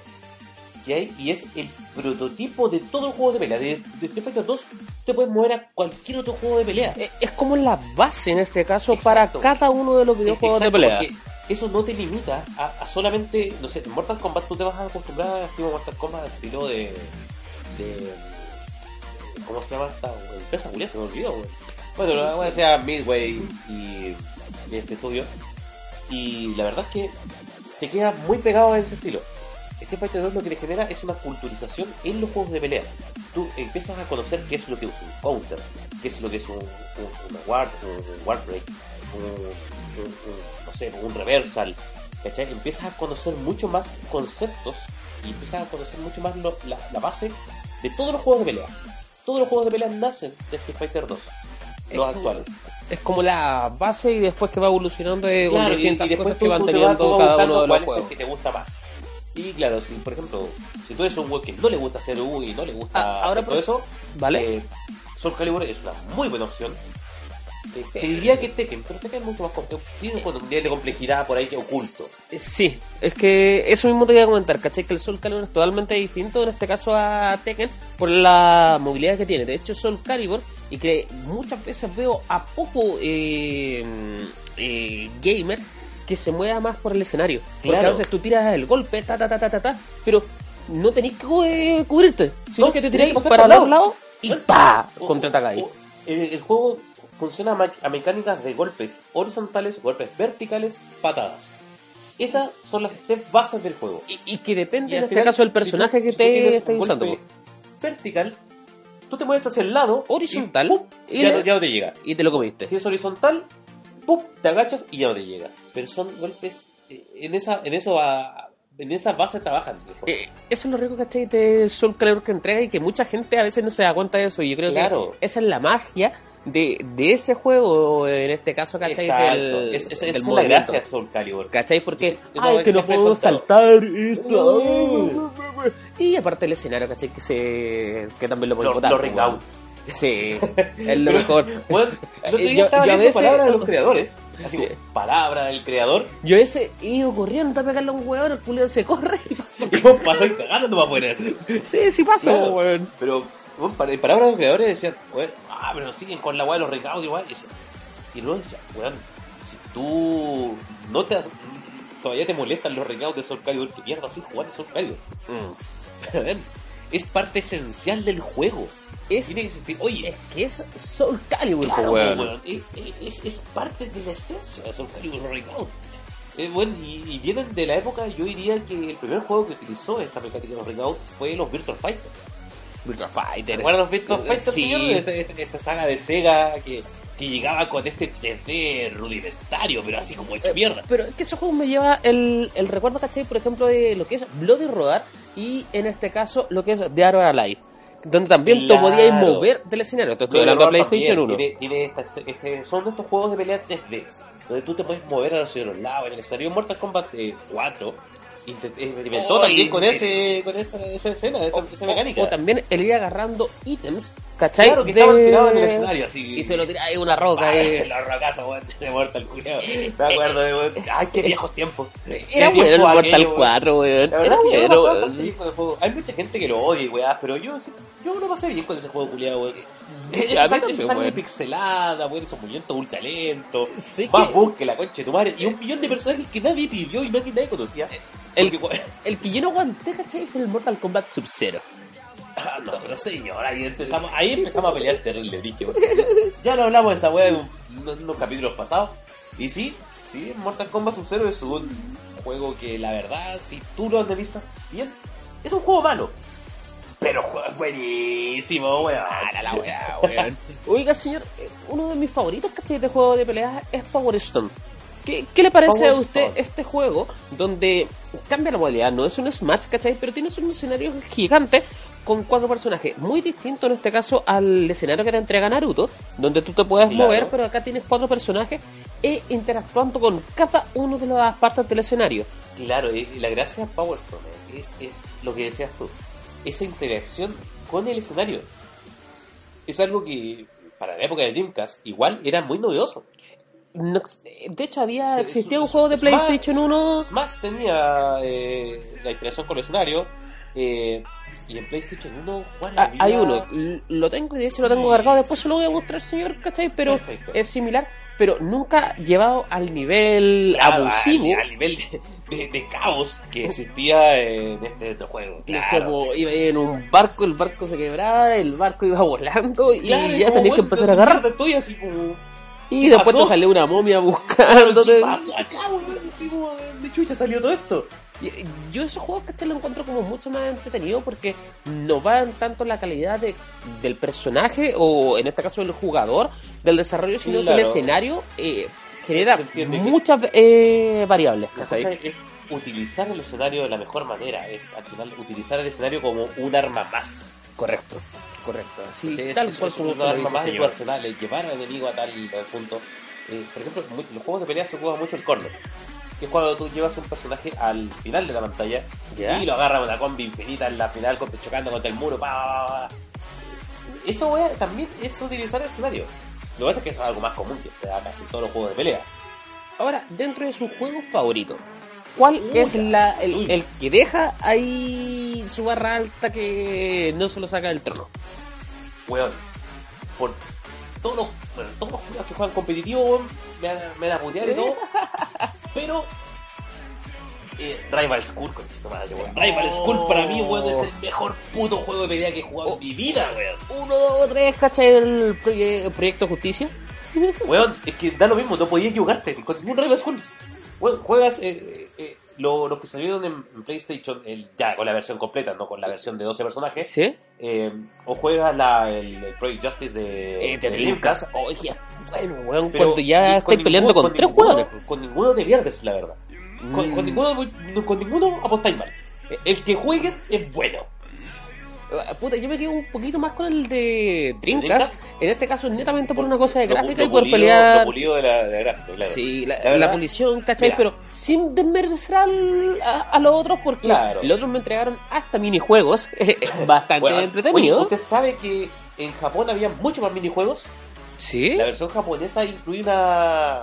que hay y es el prototipo de todo el juego de pelea. De, de Street Fighter 2 te puedes mover a cualquier otro juego de pelea. Eh, Es como la base en este caso Exacto. para cada uno de los videojuegos Exacto, de pelea. Eso no te limita a, a solamente, no sé, en Mortal Kombat tú te vas a acostumbrar estilo Mortal Kombat, al estilo de. de ¿Cómo se llama esta empresa? Julia, se me olvidó, güey. Bueno, la voy a decir Midway y, y este estudio. Y la verdad es que te queda muy pegado a ese estilo. Street Fighter 2 lo que le genera es una culturización en los juegos de pelea. Tú empiezas a conocer qué es lo que es un counter, qué es lo que es un, un, una ward, un, un no sé, un reversal, ¿cachai? Empiezas a conocer mucho más conceptos y empiezas a conocer mucho más lo- la, la base de todos los juegos de pelea. Todos los juegos de pelea nacen de Street Fighter 2, los Es actuales. Es como la base y después que va evolucionando eh, con Claro, y, y después cosas tú, que van teniendo cada uno de cuál los es el juegos. que te gusta más. Y claro, si por ejemplo, si tú eres un weón que no le gusta hacer U y no le gusta Ah, ahora hacer por- todo eso, ¿Vale? eh, Soul Calibur es una muy buena opción. Te diría que Tekken, pero Tekken es mucho más complejo. Tiene un nivel de complejidad por ahí que oculto. Eh, Sí, es que eso mismo te iba a comentar, ¿cachai? Que el Soul Calibur es totalmente distinto en este caso a Tekken por la movilidad que tiene. De hecho, Soul Calibur, y que muchas veces veo a poco eh, eh, gamer que se mueva más por el escenario. Porque Claro. a veces tú tiras el golpe, ta, ta, ta, ta, ta, ta, pero no tenés que eh, cubrirte, sino No, que te pasar para al lado. y ¡pa! Contraataca ahí. El, el juego funciona a, mecánicas de golpes horizontales, golpes verticales, patadas. Esas son las tres bases del juego. Y, y que depende Y en este final, caso del si tú- personaje que si tú te tienes estés usando. Vertical, tú te mueves hacia el lado. Horizontal, Y, ¡pum! y ya, le- ya no te llega. Y te lo comiste. Si es horizontal, ¡pum! te agachas y ya no te llega. Pero son golpes. eh, En esa, en eso va- en esa base trabajan. Eh, eso es lo rico, ¿cachai? De Soul Calibur que entrega y que mucha gente a veces no se da cuenta de eso. Y yo creo Claro. que esa es la magia de, de ese juego, en este caso, ¿cachai? Exacto. Del, Es- es- esa del es la gracia Soul Calibur. ¿Cachai? Porque, ay, lo que no contado. saltar esto. Uh. Y aparte el escenario, ¿cachai? Que, se, que también lo Los, botar. ring out. Sí, es lo mejor. Bueno, día yo- estaba yo veces- palabras de los creadores. Así Sí. como, palabra del creador. Yo ese he ido corriendo a pegarle a un hueón, el culio se corre y pasa. Y vos pasó y cagando no va a poder hacer. Sí, sí pasa, Claro. Pero, bueno, para- en palabras de los creadores decían, weón, ah, pero siguen con la weá de los recados igual. Y, decía- y luego decía, weón, si tú no te has- todavía te molestan los recados de Soul Calibur, que mierda así jugar de Soul Calibur. Weón, es parte esencial del juego. Es, Tiene que existir. Oye, es que es Soul Calibur, Claro, weón. weón, Es, es- es parte de la esencia de Soul Calibur Breakout. Eh, bueno, y, y vienen de la época, yo diría que el primer juego que utilizó esta mecánica de los Breakout fue los Virtual Fighter. Virtua ¿Se Fighter. acuerdan los Virtual Fighter, Sí. señor? Esta, esta- esta saga de Sega que, que llegaba con este 3D rudimentario, pero así como hecho mierda. Pero es que ese juego me lleva el, el recuerdo, ¿cachai? Por ejemplo, de lo que es Bloody Rodar y en este caso lo que es The Arrow Alive. Donde también te Claro. podías mover del escenario. Te estoy hablando de PlayStation también 1. Tiene, tiene estas- este, son de estos juegos de pelea 3D, donde tú te puedes mover a los lados. En el escenario Mortal Kombat eh, 4 intent- experimentó Ay, también con, ese, con esa, esa escena, esa, esa mecánica. O también el ir agarrando ítems, ¿cachai? Claro, que De- estaban tirados en el escenario así. Y se lo tira ahí una roca. Eh. La rocaza, weón, de Mortal culiao. Me acuerdo de weón. Ay, qué viejos tiempos. Era bueno el tiempo Mortal aquello, weón. 4, weón. Era bueno, weón. Hay mucha gente que lo odia weá, pero yo, yo lo pasé bien con ese juego culiado, weón. A mí Esa también, esa sangre weón. pixelada, weón, esos movimientos ultra lentos. Sí Más que- la concha de tu madre. Y un millón de personajes que nadie pidió y nadie, nadie conocía. El- Porque, El que yo no aguanté, ¿cachai? Fue el Mortal Kombat Sub-Zero. Ah, no, pero señor, ahí empezamos, ahí empezamos a pelear terrible, dije. Ya lo hablamos de esa weá en, en unos capítulos pasados. Y sí, sí, Mortal Kombat Sub-Zero es un juego que la verdad, si tú lo analizas bien, es un juego malo. Pero juego buenísimo, weón. Para la weá, weón. Oiga, señor, eh, uno de mis favoritos, ¿cachai? De juego de peleas es Power Stone. ¿Qué, qué le parece Power a usted Stone. este juego donde cambia la modalidad? No es un Smash, ¿cachai? Pero tienes un escenario gigante con cuatro personajes. Muy distinto en este caso al escenario que te entrega Naruto, donde tú te puedes Claro. mover, pero acá tienes cuatro personajes e interactuando con cada uno de las partes del escenario. Claro, y y la gracia de Power Stone es, es lo que decías tú, esa interacción con el escenario. Es algo que para la época de Dreamcast igual era muy novedoso. No- de hecho, había existía un juego de Smash- PlayStation 1 Smash tenía eh, la interacción con el escenario eh, y en PlayStation 1 ¿cuál Ah, hay uno, lo tengo y de hecho lo tengo cargado, después se lo voy a mostrar, señor, ¿cachai? Pero Perfecto. es similar, pero nunca llevado al nivel Claro, abusivo. Al, al nivel de, de- de caos que existía en este otro juego. No Claro. sé, po, iba en un barco, el barco se quebraba, el barco iba volando y Claro, ya tenés que empezar a agarrar. Estoy así como. Y ¿qué después pasó? te sale una momia ¿Qué buscándote. pasó acá, weón? Así como, ¿de chucha salió todo esto? Y- Yo esos juegos que lo encuentro como mucho más entretenido porque no van tanto la calidad de, del personaje o en este caso del jugador, del desarrollo, sino que el Claro. escenario eh, genera muchas eh, variables. La cosa es utilizar el escenario de la mejor manera, es al final utilizar el escenario como un arma más. Correcto, correcto. Sí, tal es, cual como un arma más de tu arsenal, es llevar al enemigo a tal punto. Eh, por ejemplo, los juegos de pelea se juegan mucho el corner, que es cuando tú llevas un personaje al final de la pantalla Ya. y lo agarra una combi infinita en la final chocando contra el muro. pa, pa, pa. Eso wea, también es utilizar el escenario. Lo que pasa es que eso es algo más común que se da casi en todos los juegos de pelea. Ahora, dentro de su juego favorito, ¿cuál Uy, es la, el, el que deja ahí su barra alta que no se lo saca del trono? weón, por todos los, bueno, todos los juegos que juegan competitivo, weón, me, me da putear y todo, pero eh, Rival School, con weón. Rival School para mí, weón, es el mejor puto juego de pelea que he jugado en mi vida, weón. Uno, dos, tres, ¿cachai? El, proye- el Proyecto Justicia. Weón, es que da lo mismo, no podías equivocarte con ningún Rival School. Weón, juegas eh, eh, lo- los que salieron en, en PlayStation, el, ya con la versión completa, no con la versión de 12 personajes, ¿Sí? eh, o juegas la, el, el Project Justice de, Eh, de brincas. Oye, bueno, weón, cuando ya estáis peleando ninguno- con, tres jugadores. Con ninguno te pierdes, la verdad. Con, Mm. con ninguno, con ninguno apostáis mal. El que juegues es bueno. Puta, yo me quedo un poquito más con el de Dreamcast. En este caso, netamente por una cosa de Lo- gráfica lo y poder pulido- pelear. Lo pulido de la, de la gráfica, claro. Sí, la, La pulición, ¿cachai? mira. Pero sin desmerecer a, a los otros, porque Claro. los otros me entregaron hasta minijuegos bastante Bueno, entretenidos. ¿Usted sabe que en Japón había mucho más minijuegos? ¿Sí? La versión japonesa incluye una.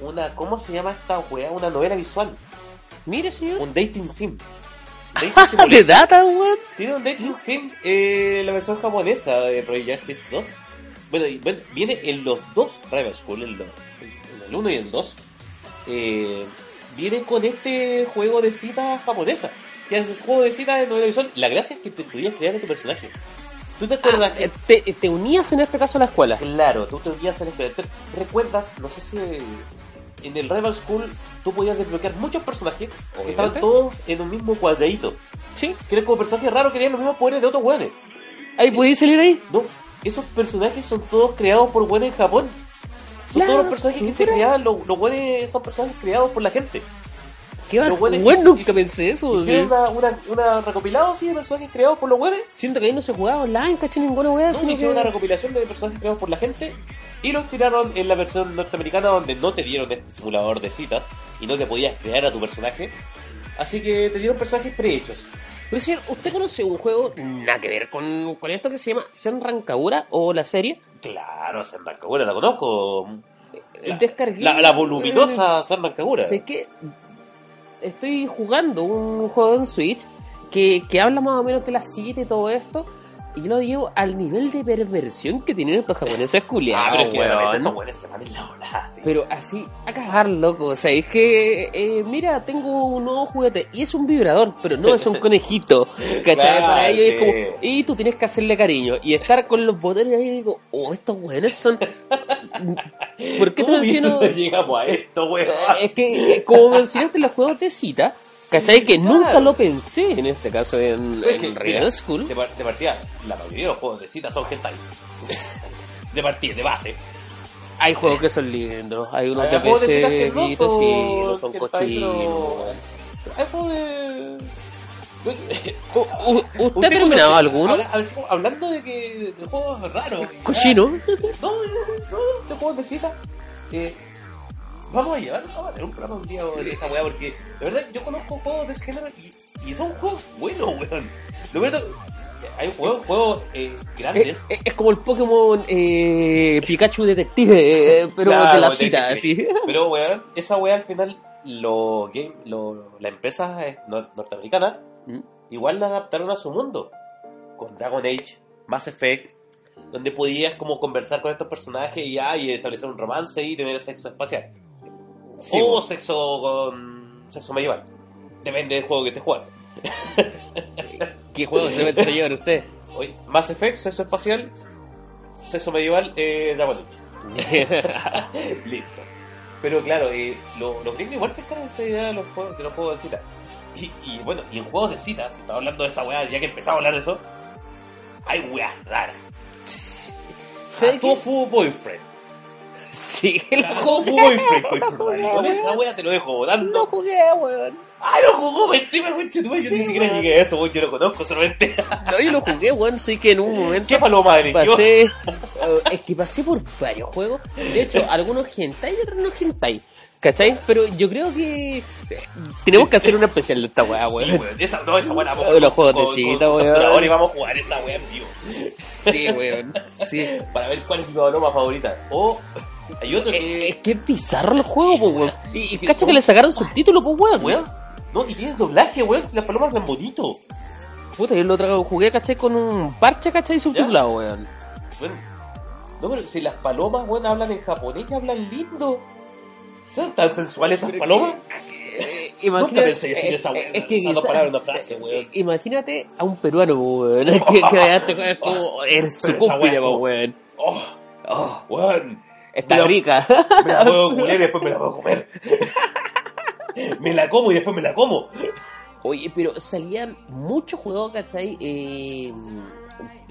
Una. ¿Cómo se llama esta weá? Una novela visual. Mire, señor. Un dating sim. Dating de data, weón. Tiene un dating sim eh, la versión japonesa de Project Justice 2. Bueno, y, bueno, viene en los dos Rival School, en, en el 1 y el 2. Eh, viene con este juego de citas japonesa. Que es ese juego de citas de novela visual. La gracia es que te podías crear a tu personaje. ¿Tú te acuerdas Ah, que eh, te, te unías en este caso a la escuela. Claro, tú te unías a la escuela. ¿Recuerdas? No sé si en el Rival School tú podías desbloquear muchos personajes que estaban todos en un mismo cuadradito. Sí. Que eran como personajes raros que tenían los mismos poderes de otros hueones. Ahí podéis salir ahí. No, esos personajes son todos creados por hueones en Japón. Son todos los personajes que se creaban, los, los son personajes creados por la gente. Qué Los bueno, buenos nunca pensé eso. Hicieron sí. una, una, una recopilado así de personajes creados por los hueones. Siento que ahí no se jugaba online, caché ninguna weá. No, hicieron que- una recopilación de personajes creados por la gente y los tiraron en la versión norteamericana donde no te dieron este simulador de citas y no te podías crear a tu personaje. Así que te dieron personajes prehechos. Pero señor, ¿usted conoce un juego nada que ver con, con esto que se llama Senran Kagura o la serie? Claro, Senran Kagura la conozco. La, Descargué- la, la voluminosa Senran Kagura. Sé que estoy jugando un juego en Switch que, que habla más o menos de la cita y todo esto. Y yo lo llevo al nivel de perversión que tienen estos japoneses culiados. Ah, pero es que weón. estos buenos se van en la hora. sí. Pero así, a cagar, loco. O sea, es que, eh, mira, tengo un nuevo juguete y es un vibrador, pero no es un conejito. ¿Cachai? Claro, Para ellos es sí. como, y tú tienes que hacerle cariño. Y estar con los botones ahí y digo, oh, estos weones son. ¿Por qué te ¿Cómo menciono? mierda llegamos a esto, weón? Es que, eh, como mencionaste los juegos de cita, ¿cachai? Que Claro. nunca lo pensé en este caso en, Es que, en mira, Real School. De, par- de partida, la mayoría de los juegos de cita son hentai. De partida, de base. Hay juegos que son lindos, hay unos de PC, que no guitos, sí, son no son cochinos. Hay juegos de... U- u- ¿Usted ha terminado alguno? habla- habla- hablando de que de juegos raros. ¿Cochino? No, no, de juegos de cita. Eh, vamos a llevar, vamos a tener un programa un día de esa weá porque de verdad yo conozco juegos de ese género y, y son juegos buenos, weón. Lo verdad, hay juegos, juegos eh, Es, grandes. es- es como el Pokémon eh, Pikachu Detective, eh, pero Claro, de la cita, así. Pero weón, esa weá al final, lo, game, lo, la empresa eh, nor- norteamericana Mm. igual la adaptaron a su mundo. Con Dragon Age, Mass Effect, donde podías como conversar con estos personajes y, ah, y establecer un romance y tener sexo espacial. Sí, o sexo con sexo medieval. Depende del juego que estés jugando. ¿Qué juego se mete a llevar usted? Oye, Mass Effect, sexo espacial, sexo medieval, eh, Dragon. Listo. Pero claro, eh, lo- los gringos igual pescaron esta idea de los juegos de, los juegos de cita. Y, y bueno, y en juegos de cita, si estamos hablando de esa weá, ya que empezamos a hablar de eso, hay weas raras. Tofu Boyfriend. Sí, lo Ah, jugué. conchetumare. jugué, Con esa weón. wea te lo dejo Lo votando. jugué, weón. ¡Ay, lo jugó! Encima, conchetumare, yo ni siquiera weón. llegué a eso, weón. Yo lo conozco solamente. No, yo lo jugué, weón. Sí que en un momento ¿Qué paloma eligió? pasé. eh, es que pasé por varios juegos. De hecho, algunos hentai y otros no hentai. ¿Cachai? Pero yo creo que. eh, Tenemos que hacer una especial de esta weá, Sí, weón. weón. Esa, no, esa wea la vamos De los juegos de con weón. capturador y vamos a jugar esa wea en vivo. Sí, weón. Sí. Para ver cuál es mi paloma favorita. O hay otro Es, que. es que es bizarro el juego, pues, weón. Y, y cacha que le sacaron subtítulos, pues, weón. Weón. No, y tiene doblaje, weón. Si las palomas ven bonito. Puta, yo lo trago, jugué, caché, con un parche, caché, subtitulado, weón. Weón. No, pero si las palomas, weón, hablan en japonés y hablan lindo. ¿Son tan sensuales esas Pero palomas? Eh, Nunca imagínate- pensé decir eh, esa eh, weón. Es que quizá- una frase, weón. eh, Imagínate a un peruano, weón. Que, que es como. Eres su es como- weón. Oh, Oh, weón. Está rica. Me la puedo comer y después me la puedo comer. me la como y después me la como. Oye, pero salían muchos juegos, ¿cachai? Eh,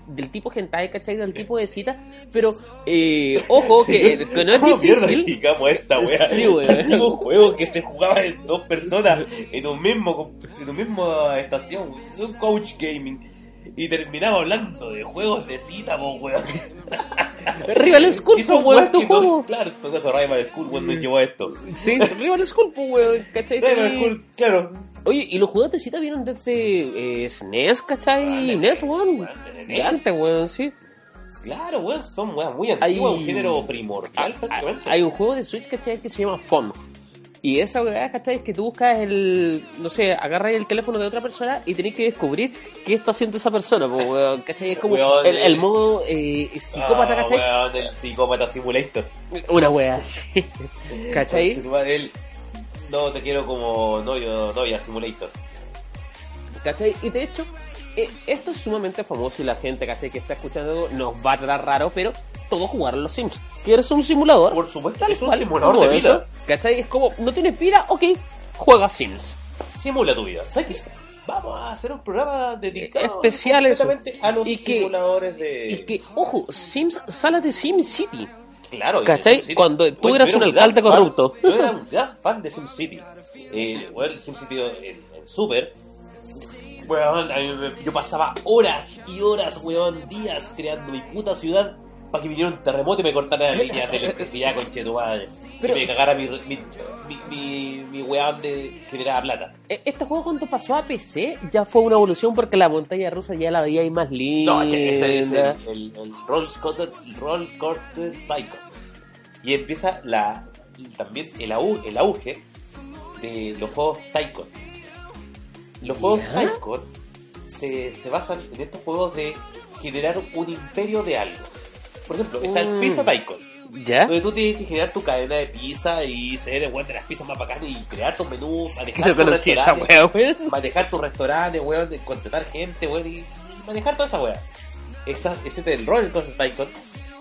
del tipo hentai, ¿cachai? Del tipo de cita. Pero, eh, ojo, que, que no es ¿Cómo mierda difícil. explicamos esta weá? Sí, mismo juego que se jugaba en dos personas en un mismo en un mismo estación, un coach gaming. Y terminamos hablando de juegos de cita, po, weón. Rival School, pues, weón, tu juego. Claro, todo eso Rival School cuando llevó a esto. Sí, Rival School, pues, weón, ¿cachai? Rival School, claro. Oye, y los juegos de cita vienen desde eh, SNES, ¿cachai? Ah, NES, weón. weón, de antes, weón, sí. Claro, weón, son weas muy Hay- antiguas, un género primordial Ah, prácticamente. Hay un juego de Switch, ¿cachai? Que se llama Phone. Y esa weá, ¿cachai? Es que tú buscas el. No sé, agarras el teléfono de otra persona y tenés que descubrir qué está haciendo esa persona, po, weón, ¿cachai? Es como Weón, el, el eh. modo eh, psicópata, Ah, ¿cachai? weón, el psicópata simulator. Una weá así. ¿cachai? No te quiero como novio, novia simulator. ¿Cachai? Y de hecho, esto es sumamente famoso y la gente, ¿cachai? Que está escuchando nos va a tratar raro, pero todos jugaron los Sims. ¿Quieres un simulador? Por supuesto, es un simulador de eso, vida. ¿Cachai? Es como, no tienes vida, ok, juega Sims. Simula tu vida. ¿Sabes qué? Vamos a hacer un programa dedicado Especial eso. completamente a los Y que- simuladores de. Y que, ojo, Sims sale de Sim City. Claro, ¿Cachai? SimCity. Cuando tú Bueno, eras un alcalde fan- corrupto. Yo era un gran fan de SimCity. Eh, bueno, el SimCity en, en Super. Weón, yo pasaba horas y horas, weón, días creando mi puta ciudad para que viniera un terremoto y me cortara las líneas de electricidad con tu madre. Pero- y me cagara mi, mi, mi, mi, weón de generaba plata. E- Este juego cuando pasó a PC ya fue una evolución porque la montaña rusa ya la veía ahí más linda. No, es que ese es el, el, el Roll Coaster, Roll. Y empieza la también el, au- el auge de los juegos Tycoon. Los juegos. Tycoon se, se basan en estos juegos de generar un imperio de algo. Por ejemplo, está el Mm. Pizza Tycoon, ¿Ya? donde tú tienes que generar tu cadena de pizza y ser el weón de las pizzas más bacanas y crear tus menús, manejar tus restaurantes manejar tu restaurante, weón, contratar gente, weón, y, manejar toda esa weá. Esa, ese es el Roller Coaster Tycoon,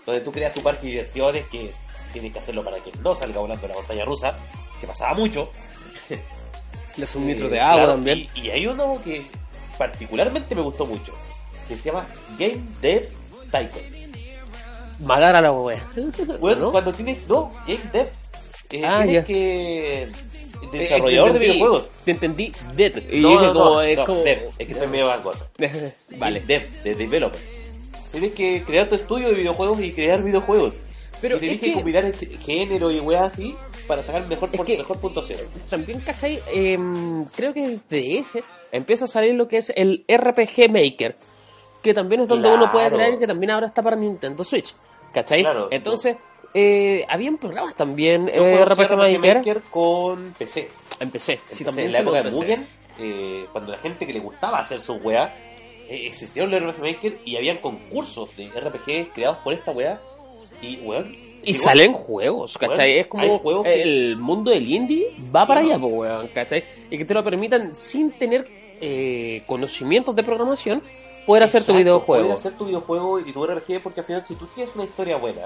donde tú creas tu parque de diversiones que tienes que hacerlo para que no salga volando la montaña rusa, que pasaba mucho. Le suministro Eh, de agua claro, también. Y, y hay uno que particularmente me gustó mucho, que se llama Game Dev Tycoon. Matar a la wea. Weón, ¿No? cuando tienes, no, Game Dev, eh, Ah, tienes ya. que... Desarrollador de videojuegos. Te entendí Dead. Y No, dije no, como, no, es como. Dev, es que estoy medio gangoso. vale. Dev, de developer. Tienes que crear tu estudio de videojuegos y crear videojuegos. Pero y tenés es que, que- combinar este género y weas así para sacar mejor, por- que- mejor puntuación. También, ¿cachai? Em, creo que desde ese empieza a salir lo que es el RPG Maker. Que también es donde uno puede y que también ahora está para Nintendo Switch. ¿Cachai? Claro. Entonces, eh, habían programas también eh, RPG, RPG Maker. Maker con PC. Empecé. Sí, Empecé también en la sí época de. Mugen, eh, cuando la gente que le gustaba hacer sus weas, eh, existieron los RPG Maker y habían concursos de RPG creados por esta wea. Y weón. Y salen juegos, ¿cachai? Es como que- el mundo del indie va para allá, weón, ¿cachai? Y que te lo permitan sin tener eh, conocimientos de programación, poder hacer tu videojuego. Poder hacer tu videojuego y tu RPG porque al final si tú tienes una historia buena,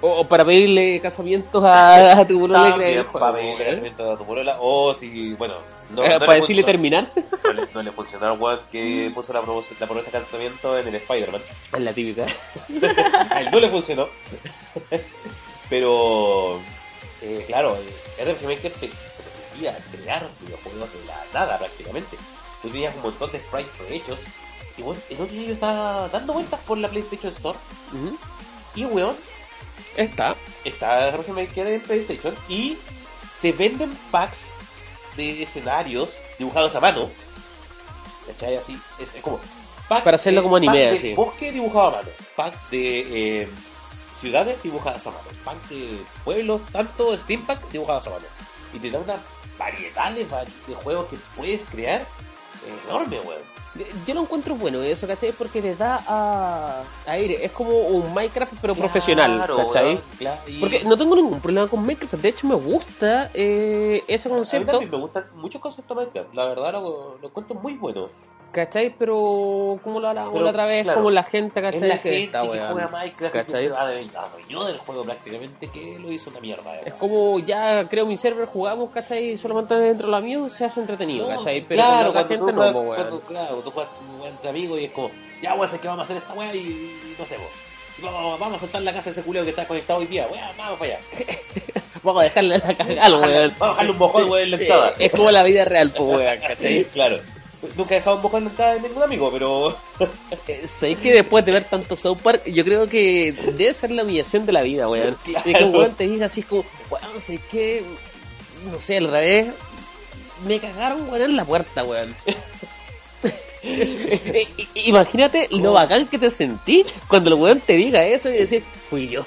O, o para pedirle casamientos a, a tu polola también para pedir ¿eh? casamiento a tu polola o si, bueno, no, Eh, no para le decirle funcionó- terminar. No le, no le funcionó al weón que puso la, la promesa de casamiento en el Spider-Man. Es la típica. A él no le funcionó. Pero, eh, claro, RPG Maker te, permitía crear videojuegos de la nada prácticamente. Tú tenías un montón de sprites hechos. Y bueno, el otro día yo estaba dando vueltas por la PlayStation Store. Y weón, Está. está RPG Maker en PlayStation. Y te venden packs de escenarios dibujados a mano. ¿Cachai? Así, es, es como. pack Para hacerlo de- como anime, pack así. de bosque dibujado a mano. Pack de eh, ciudades dibujadas a mano. Pack de pueblos, tanto steampunk dibujados a mano. Y te da una variedad de, de juegos que puedes crear eh, enorme, weón. Yo lo encuentro bueno eso, ¿cachai? Porque le da a aire. Es como un Minecraft, pero profesional, ¿cachai? weón, claro, y- Porque no tengo ningún problema con Minecraft. De hecho, me gusta eh, ese A mí concepto, también me gustan muchos conceptos Minecraft. La verdad lo, lo encuentro muy bueno. ¿Cachai? Pero, como lo hablábamos Pero, la otra vez, claro, como la gente, Es ¿cachai? la que gente está, que juega Minecraft y que ¿Cachai? se adueñó del juego prácticamente que lo hizo una mierda. Es como ya creo mi server, jugamos, ¿cachai? Solamente dentro de la mío se hace entretenido, No, ¿cachai? Pero claro, la cuando gente tú no, juegas, po, weón. cuando, claro, tú juegas con un buen amigo y es como, ya weón, sé que vamos a hacer esta weá y, y no sé, weón. Y Vamos, vamos a saltar la casa de ese culeo que está conectado hoy día, weón, vamos para allá. Vamos a dejarle la cagada, weón. Vamos a dejarle un mojón, weón, en la entrada. Es como la vida real, pues, weón, ¿cachai? claro. Nunca he dejado un mojón en de ningún amigo, pero Eh, ¿Sabéis que después de ver tanto South Park, yo creo que debe ser la humillación de la vida, weón? Claro. Y que un weón te diga así, es como, weón, sé que, no sé, al revés, me cagaron, weón, en la puerta, weón. I- Imagínate lo bacán que te sentí cuando el weón te diga eso y decir, fui yo.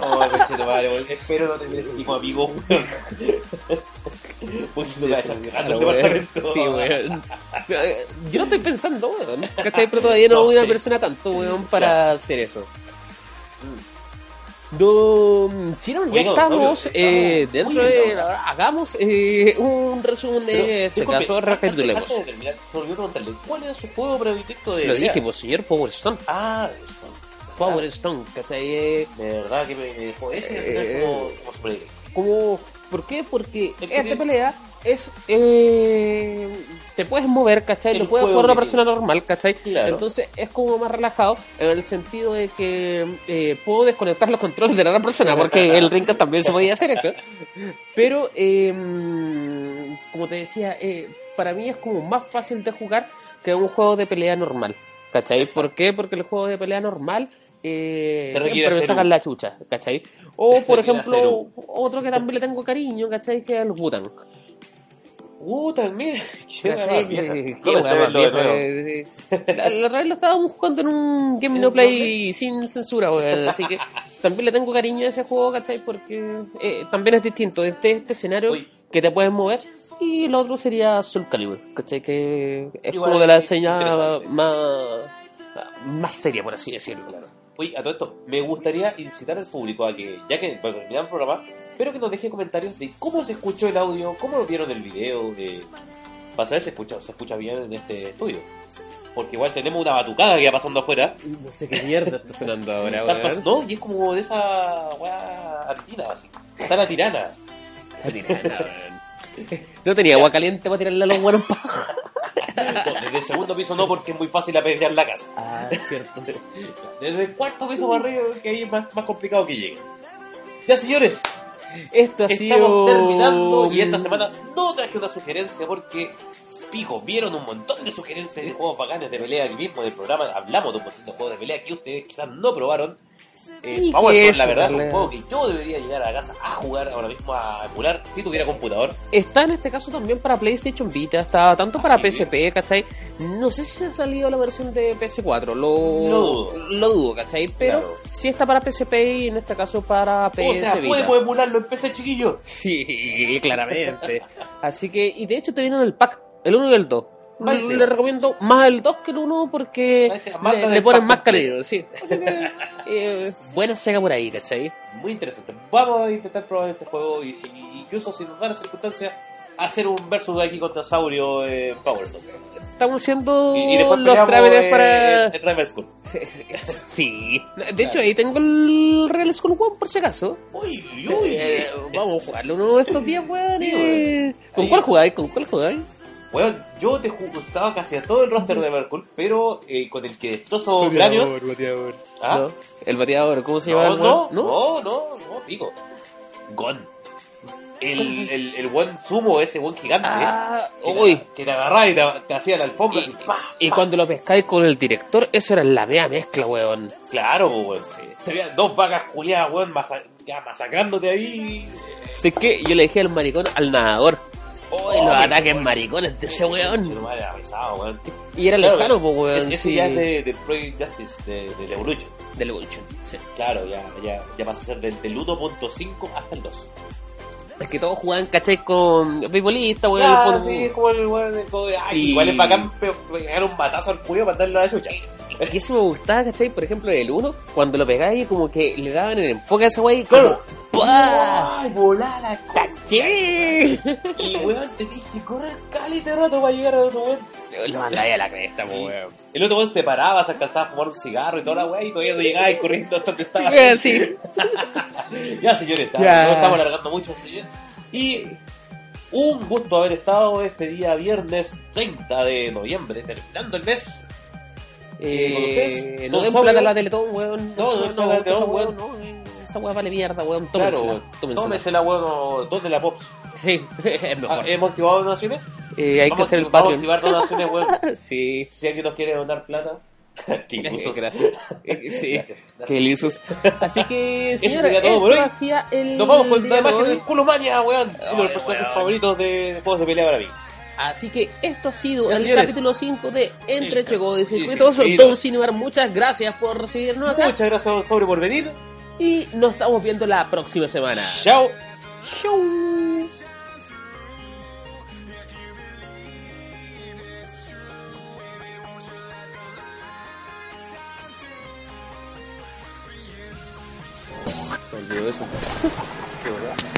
Oh, madre, weón. Espero no tener ese tipo de amigos, weón. Pues no cagando departamento. Sí, weón. Eh, Yo lo estoy pensando, weón. ¿Cachai? Pero todavía no soy una persona tanto, weón, para hacer eso. No, si no, ya estamos eh, dentro de. ¿no? Hagamos eh, un resumen de Pero, este disculpe, caso, recapitulemos. Antes de terminar, se me olvidó preguntarle, ¿cuál era su juego predilecto de Lo dije, pues, señor Power Stone. Ah, Power Stone, ¿cachai? De verdad que me, dejó ese Eh, como, como su predilecto. como, ¿Por qué? Porque El esta pelea es. Eh, te puedes mover, ¿cachai? Lo puedes juego jugar una persona normal, ¿cachai? Claro. Entonces es como más relajado en el sentido de que eh, puedo desconectar los controles de la otra persona, porque el Rinka también se podía hacer eso. Pero, eh, como te decía, eh, para mí es como más fácil de jugar que un juego de pelea normal, ¿cachai? ¿Por qué? Porque el juego de pelea normal eh, siempre me sacan un- la chucha, ¿cachai? O, por ejemplo, otro que también le tengo cariño, ¿cachai? Que es el Wutan. Uh, también, qué La, otra vez lo estábamos jugando en un Game No Play sin censura, weón. Así que también le tengo cariño a ese juego, ¿cachai? Porque eh, también es distinto. Este, este escenario Uy. que te puedes mover. Y el otro sería Soul Calibur, ¿cachai? Que es Igual como de la señal más, más seria, por así decirlo. Oye, a todo esto, me gustaría incitar al público a que, ya que para terminar el programa, pero que nos deje comentarios de cómo se escuchó el audio, cómo lo vieron el video, eh, para saber si se escucha, se escucha bien en este estudio. Porque igual tenemos una batucada que va pasando afuera. No sé qué mierda está sonando ahora, weón. No, y es como de esa weá argentina, así. Está la tirana. No tenía agua caliente para tirarle a los buenos pajos. No, desde el segundo piso no, porque es muy fácil apedrear la casa. Ah, cierto. Desde el cuarto piso para arriba, que ahí es más, más complicado que llegue. Ya, señores, Esto ha Estamos sido... terminando y esta semana no traje una sugerencia porque, pico, vieron un montón de sugerencias de juegos bacanes de pelea aquí mismo en el programa. Hablamos de un montón de juegos de pelea que ustedes quizás no probaron. Eh, la verdad es un juego que yo debería llegar a la casa a jugar ahora mismo a emular si tuviera computador. Está en este caso también para PlayStation Vita, está tanto para sí? PSP, ¿cachai? No sé si ha salido la versión de PS4, lo, Lo dudo. lo dudo, ¿cachai? Pero Claro. sí está para PSP y en este caso para PS o sea, Vita. podemos emularlo en PC chiquillo. Sí, claramente. Así que, y de hecho te vienen el pack, el 1 y el 2. Le, recomiendo más el 2 que el 1 porque le, le ponen más cariño, sí. Eh, buena sega por ahí, ¿cachai? Muy interesante. Vamos a intentar probar este juego y incluso si nos da la circunstancia, hacer un versus de aquí contra Saurio en Power Stone. Estamos haciendo Y, los trámites para... en Rival School. Sí. De hecho, ahí tengo el Real School One por si acaso. Uy, uy. Eh, vamos a jugarlo uno de estos días, weón. Sí, eh. ¿Con Ahí cuál jugáis? ¿Con cuál jugáis? Weón, yo te estaba casi a todo el roster de Evercool, pero eh, con el que destrozo cráneos. ¿Ah? ¿No? El bateador, ¿cómo se No, llama? el no, no, no, no, digo. Gon. El, el, el buen sumo, ese buen gigante. Ah, que, uy. te, que te agarraba y te, te hacía la alfombra. Y, así, pa, y cuando lo pescáis con el director, eso era la mea mezcla, weón. Claro, weón. Se veían dos vacas culiadas, weón, masa- ya masacrándote ahí. Sé que yo le dije al maricón al nadador. Uy, Oh, los qué ataques maricones de ese weón. Y era lejano, pues, weón. Ese, ya es de, de Project Justice, de, de Evolution. Del Evolution, sí. Claro, ya, ya, ya pasa a ser del, del 1.5 hasta el 2. Es que todos jugaban, ¿cachai? Con beisbolista, weón. Con- sí, como el weón de ay, Y- Igual es bacán pe- pegar un batazo al cuello para darle la chucha. Es que eso me gustaba, ¿cachai? Por ejemplo, el 1, cuando lo pegáis, como que le daban el enfoque a ese wey. Claro. Como, ¡Pah! ¡Ay, volá la concha! ¡Caché! Y weón, te tienes que correr calita rato para llegar al otro weón. Lo mandáis a la cresta, Sí. weón. El otro weón se paraba, se alcanzaba a fumar un cigarro y toda la weá y todavía no llegaba y corriendo hasta donde estaba. Eh, Sí. ya, señores, Ya. no estamos alargando mucho. Y un gusto haber estado este día viernes 30 de noviembre, terminando el mes. Eh. Eh, ¿Don no den Saurio? plata a la Teletón, weón. No, no Teletón, esa weón. no, eh, Esa weá vale mierda, weón. Claro, Tómensela. weón. tómensela. Weón, dos de la Pops. Sí, es mejor. Ah, ¿Hemos activado donaciones? Eh, hay que hacer el Vamos a Patreon. activar donaciones, weón. Sí. Si alguien nos quiere donar plata, que incluso. Gracias. Eh, Sí. Gracias, gracias. Qué lisos. Así que, Eso señora, sería todo por hoy. hacía el Nos vamos con la de imagen de Skulomania, weón. Uno de los personajes favoritos de juegos de pelea para mí. Así que esto ha sido el capítulo 5 de Entre y sí, Circuitos. Don Cinebar, muchas gracias por recibirnos acá. Muchas gracias, don Sobre, por venir. Y nos estamos viendo la próxima semana. Chao. Olvidó eso. Qué verdad.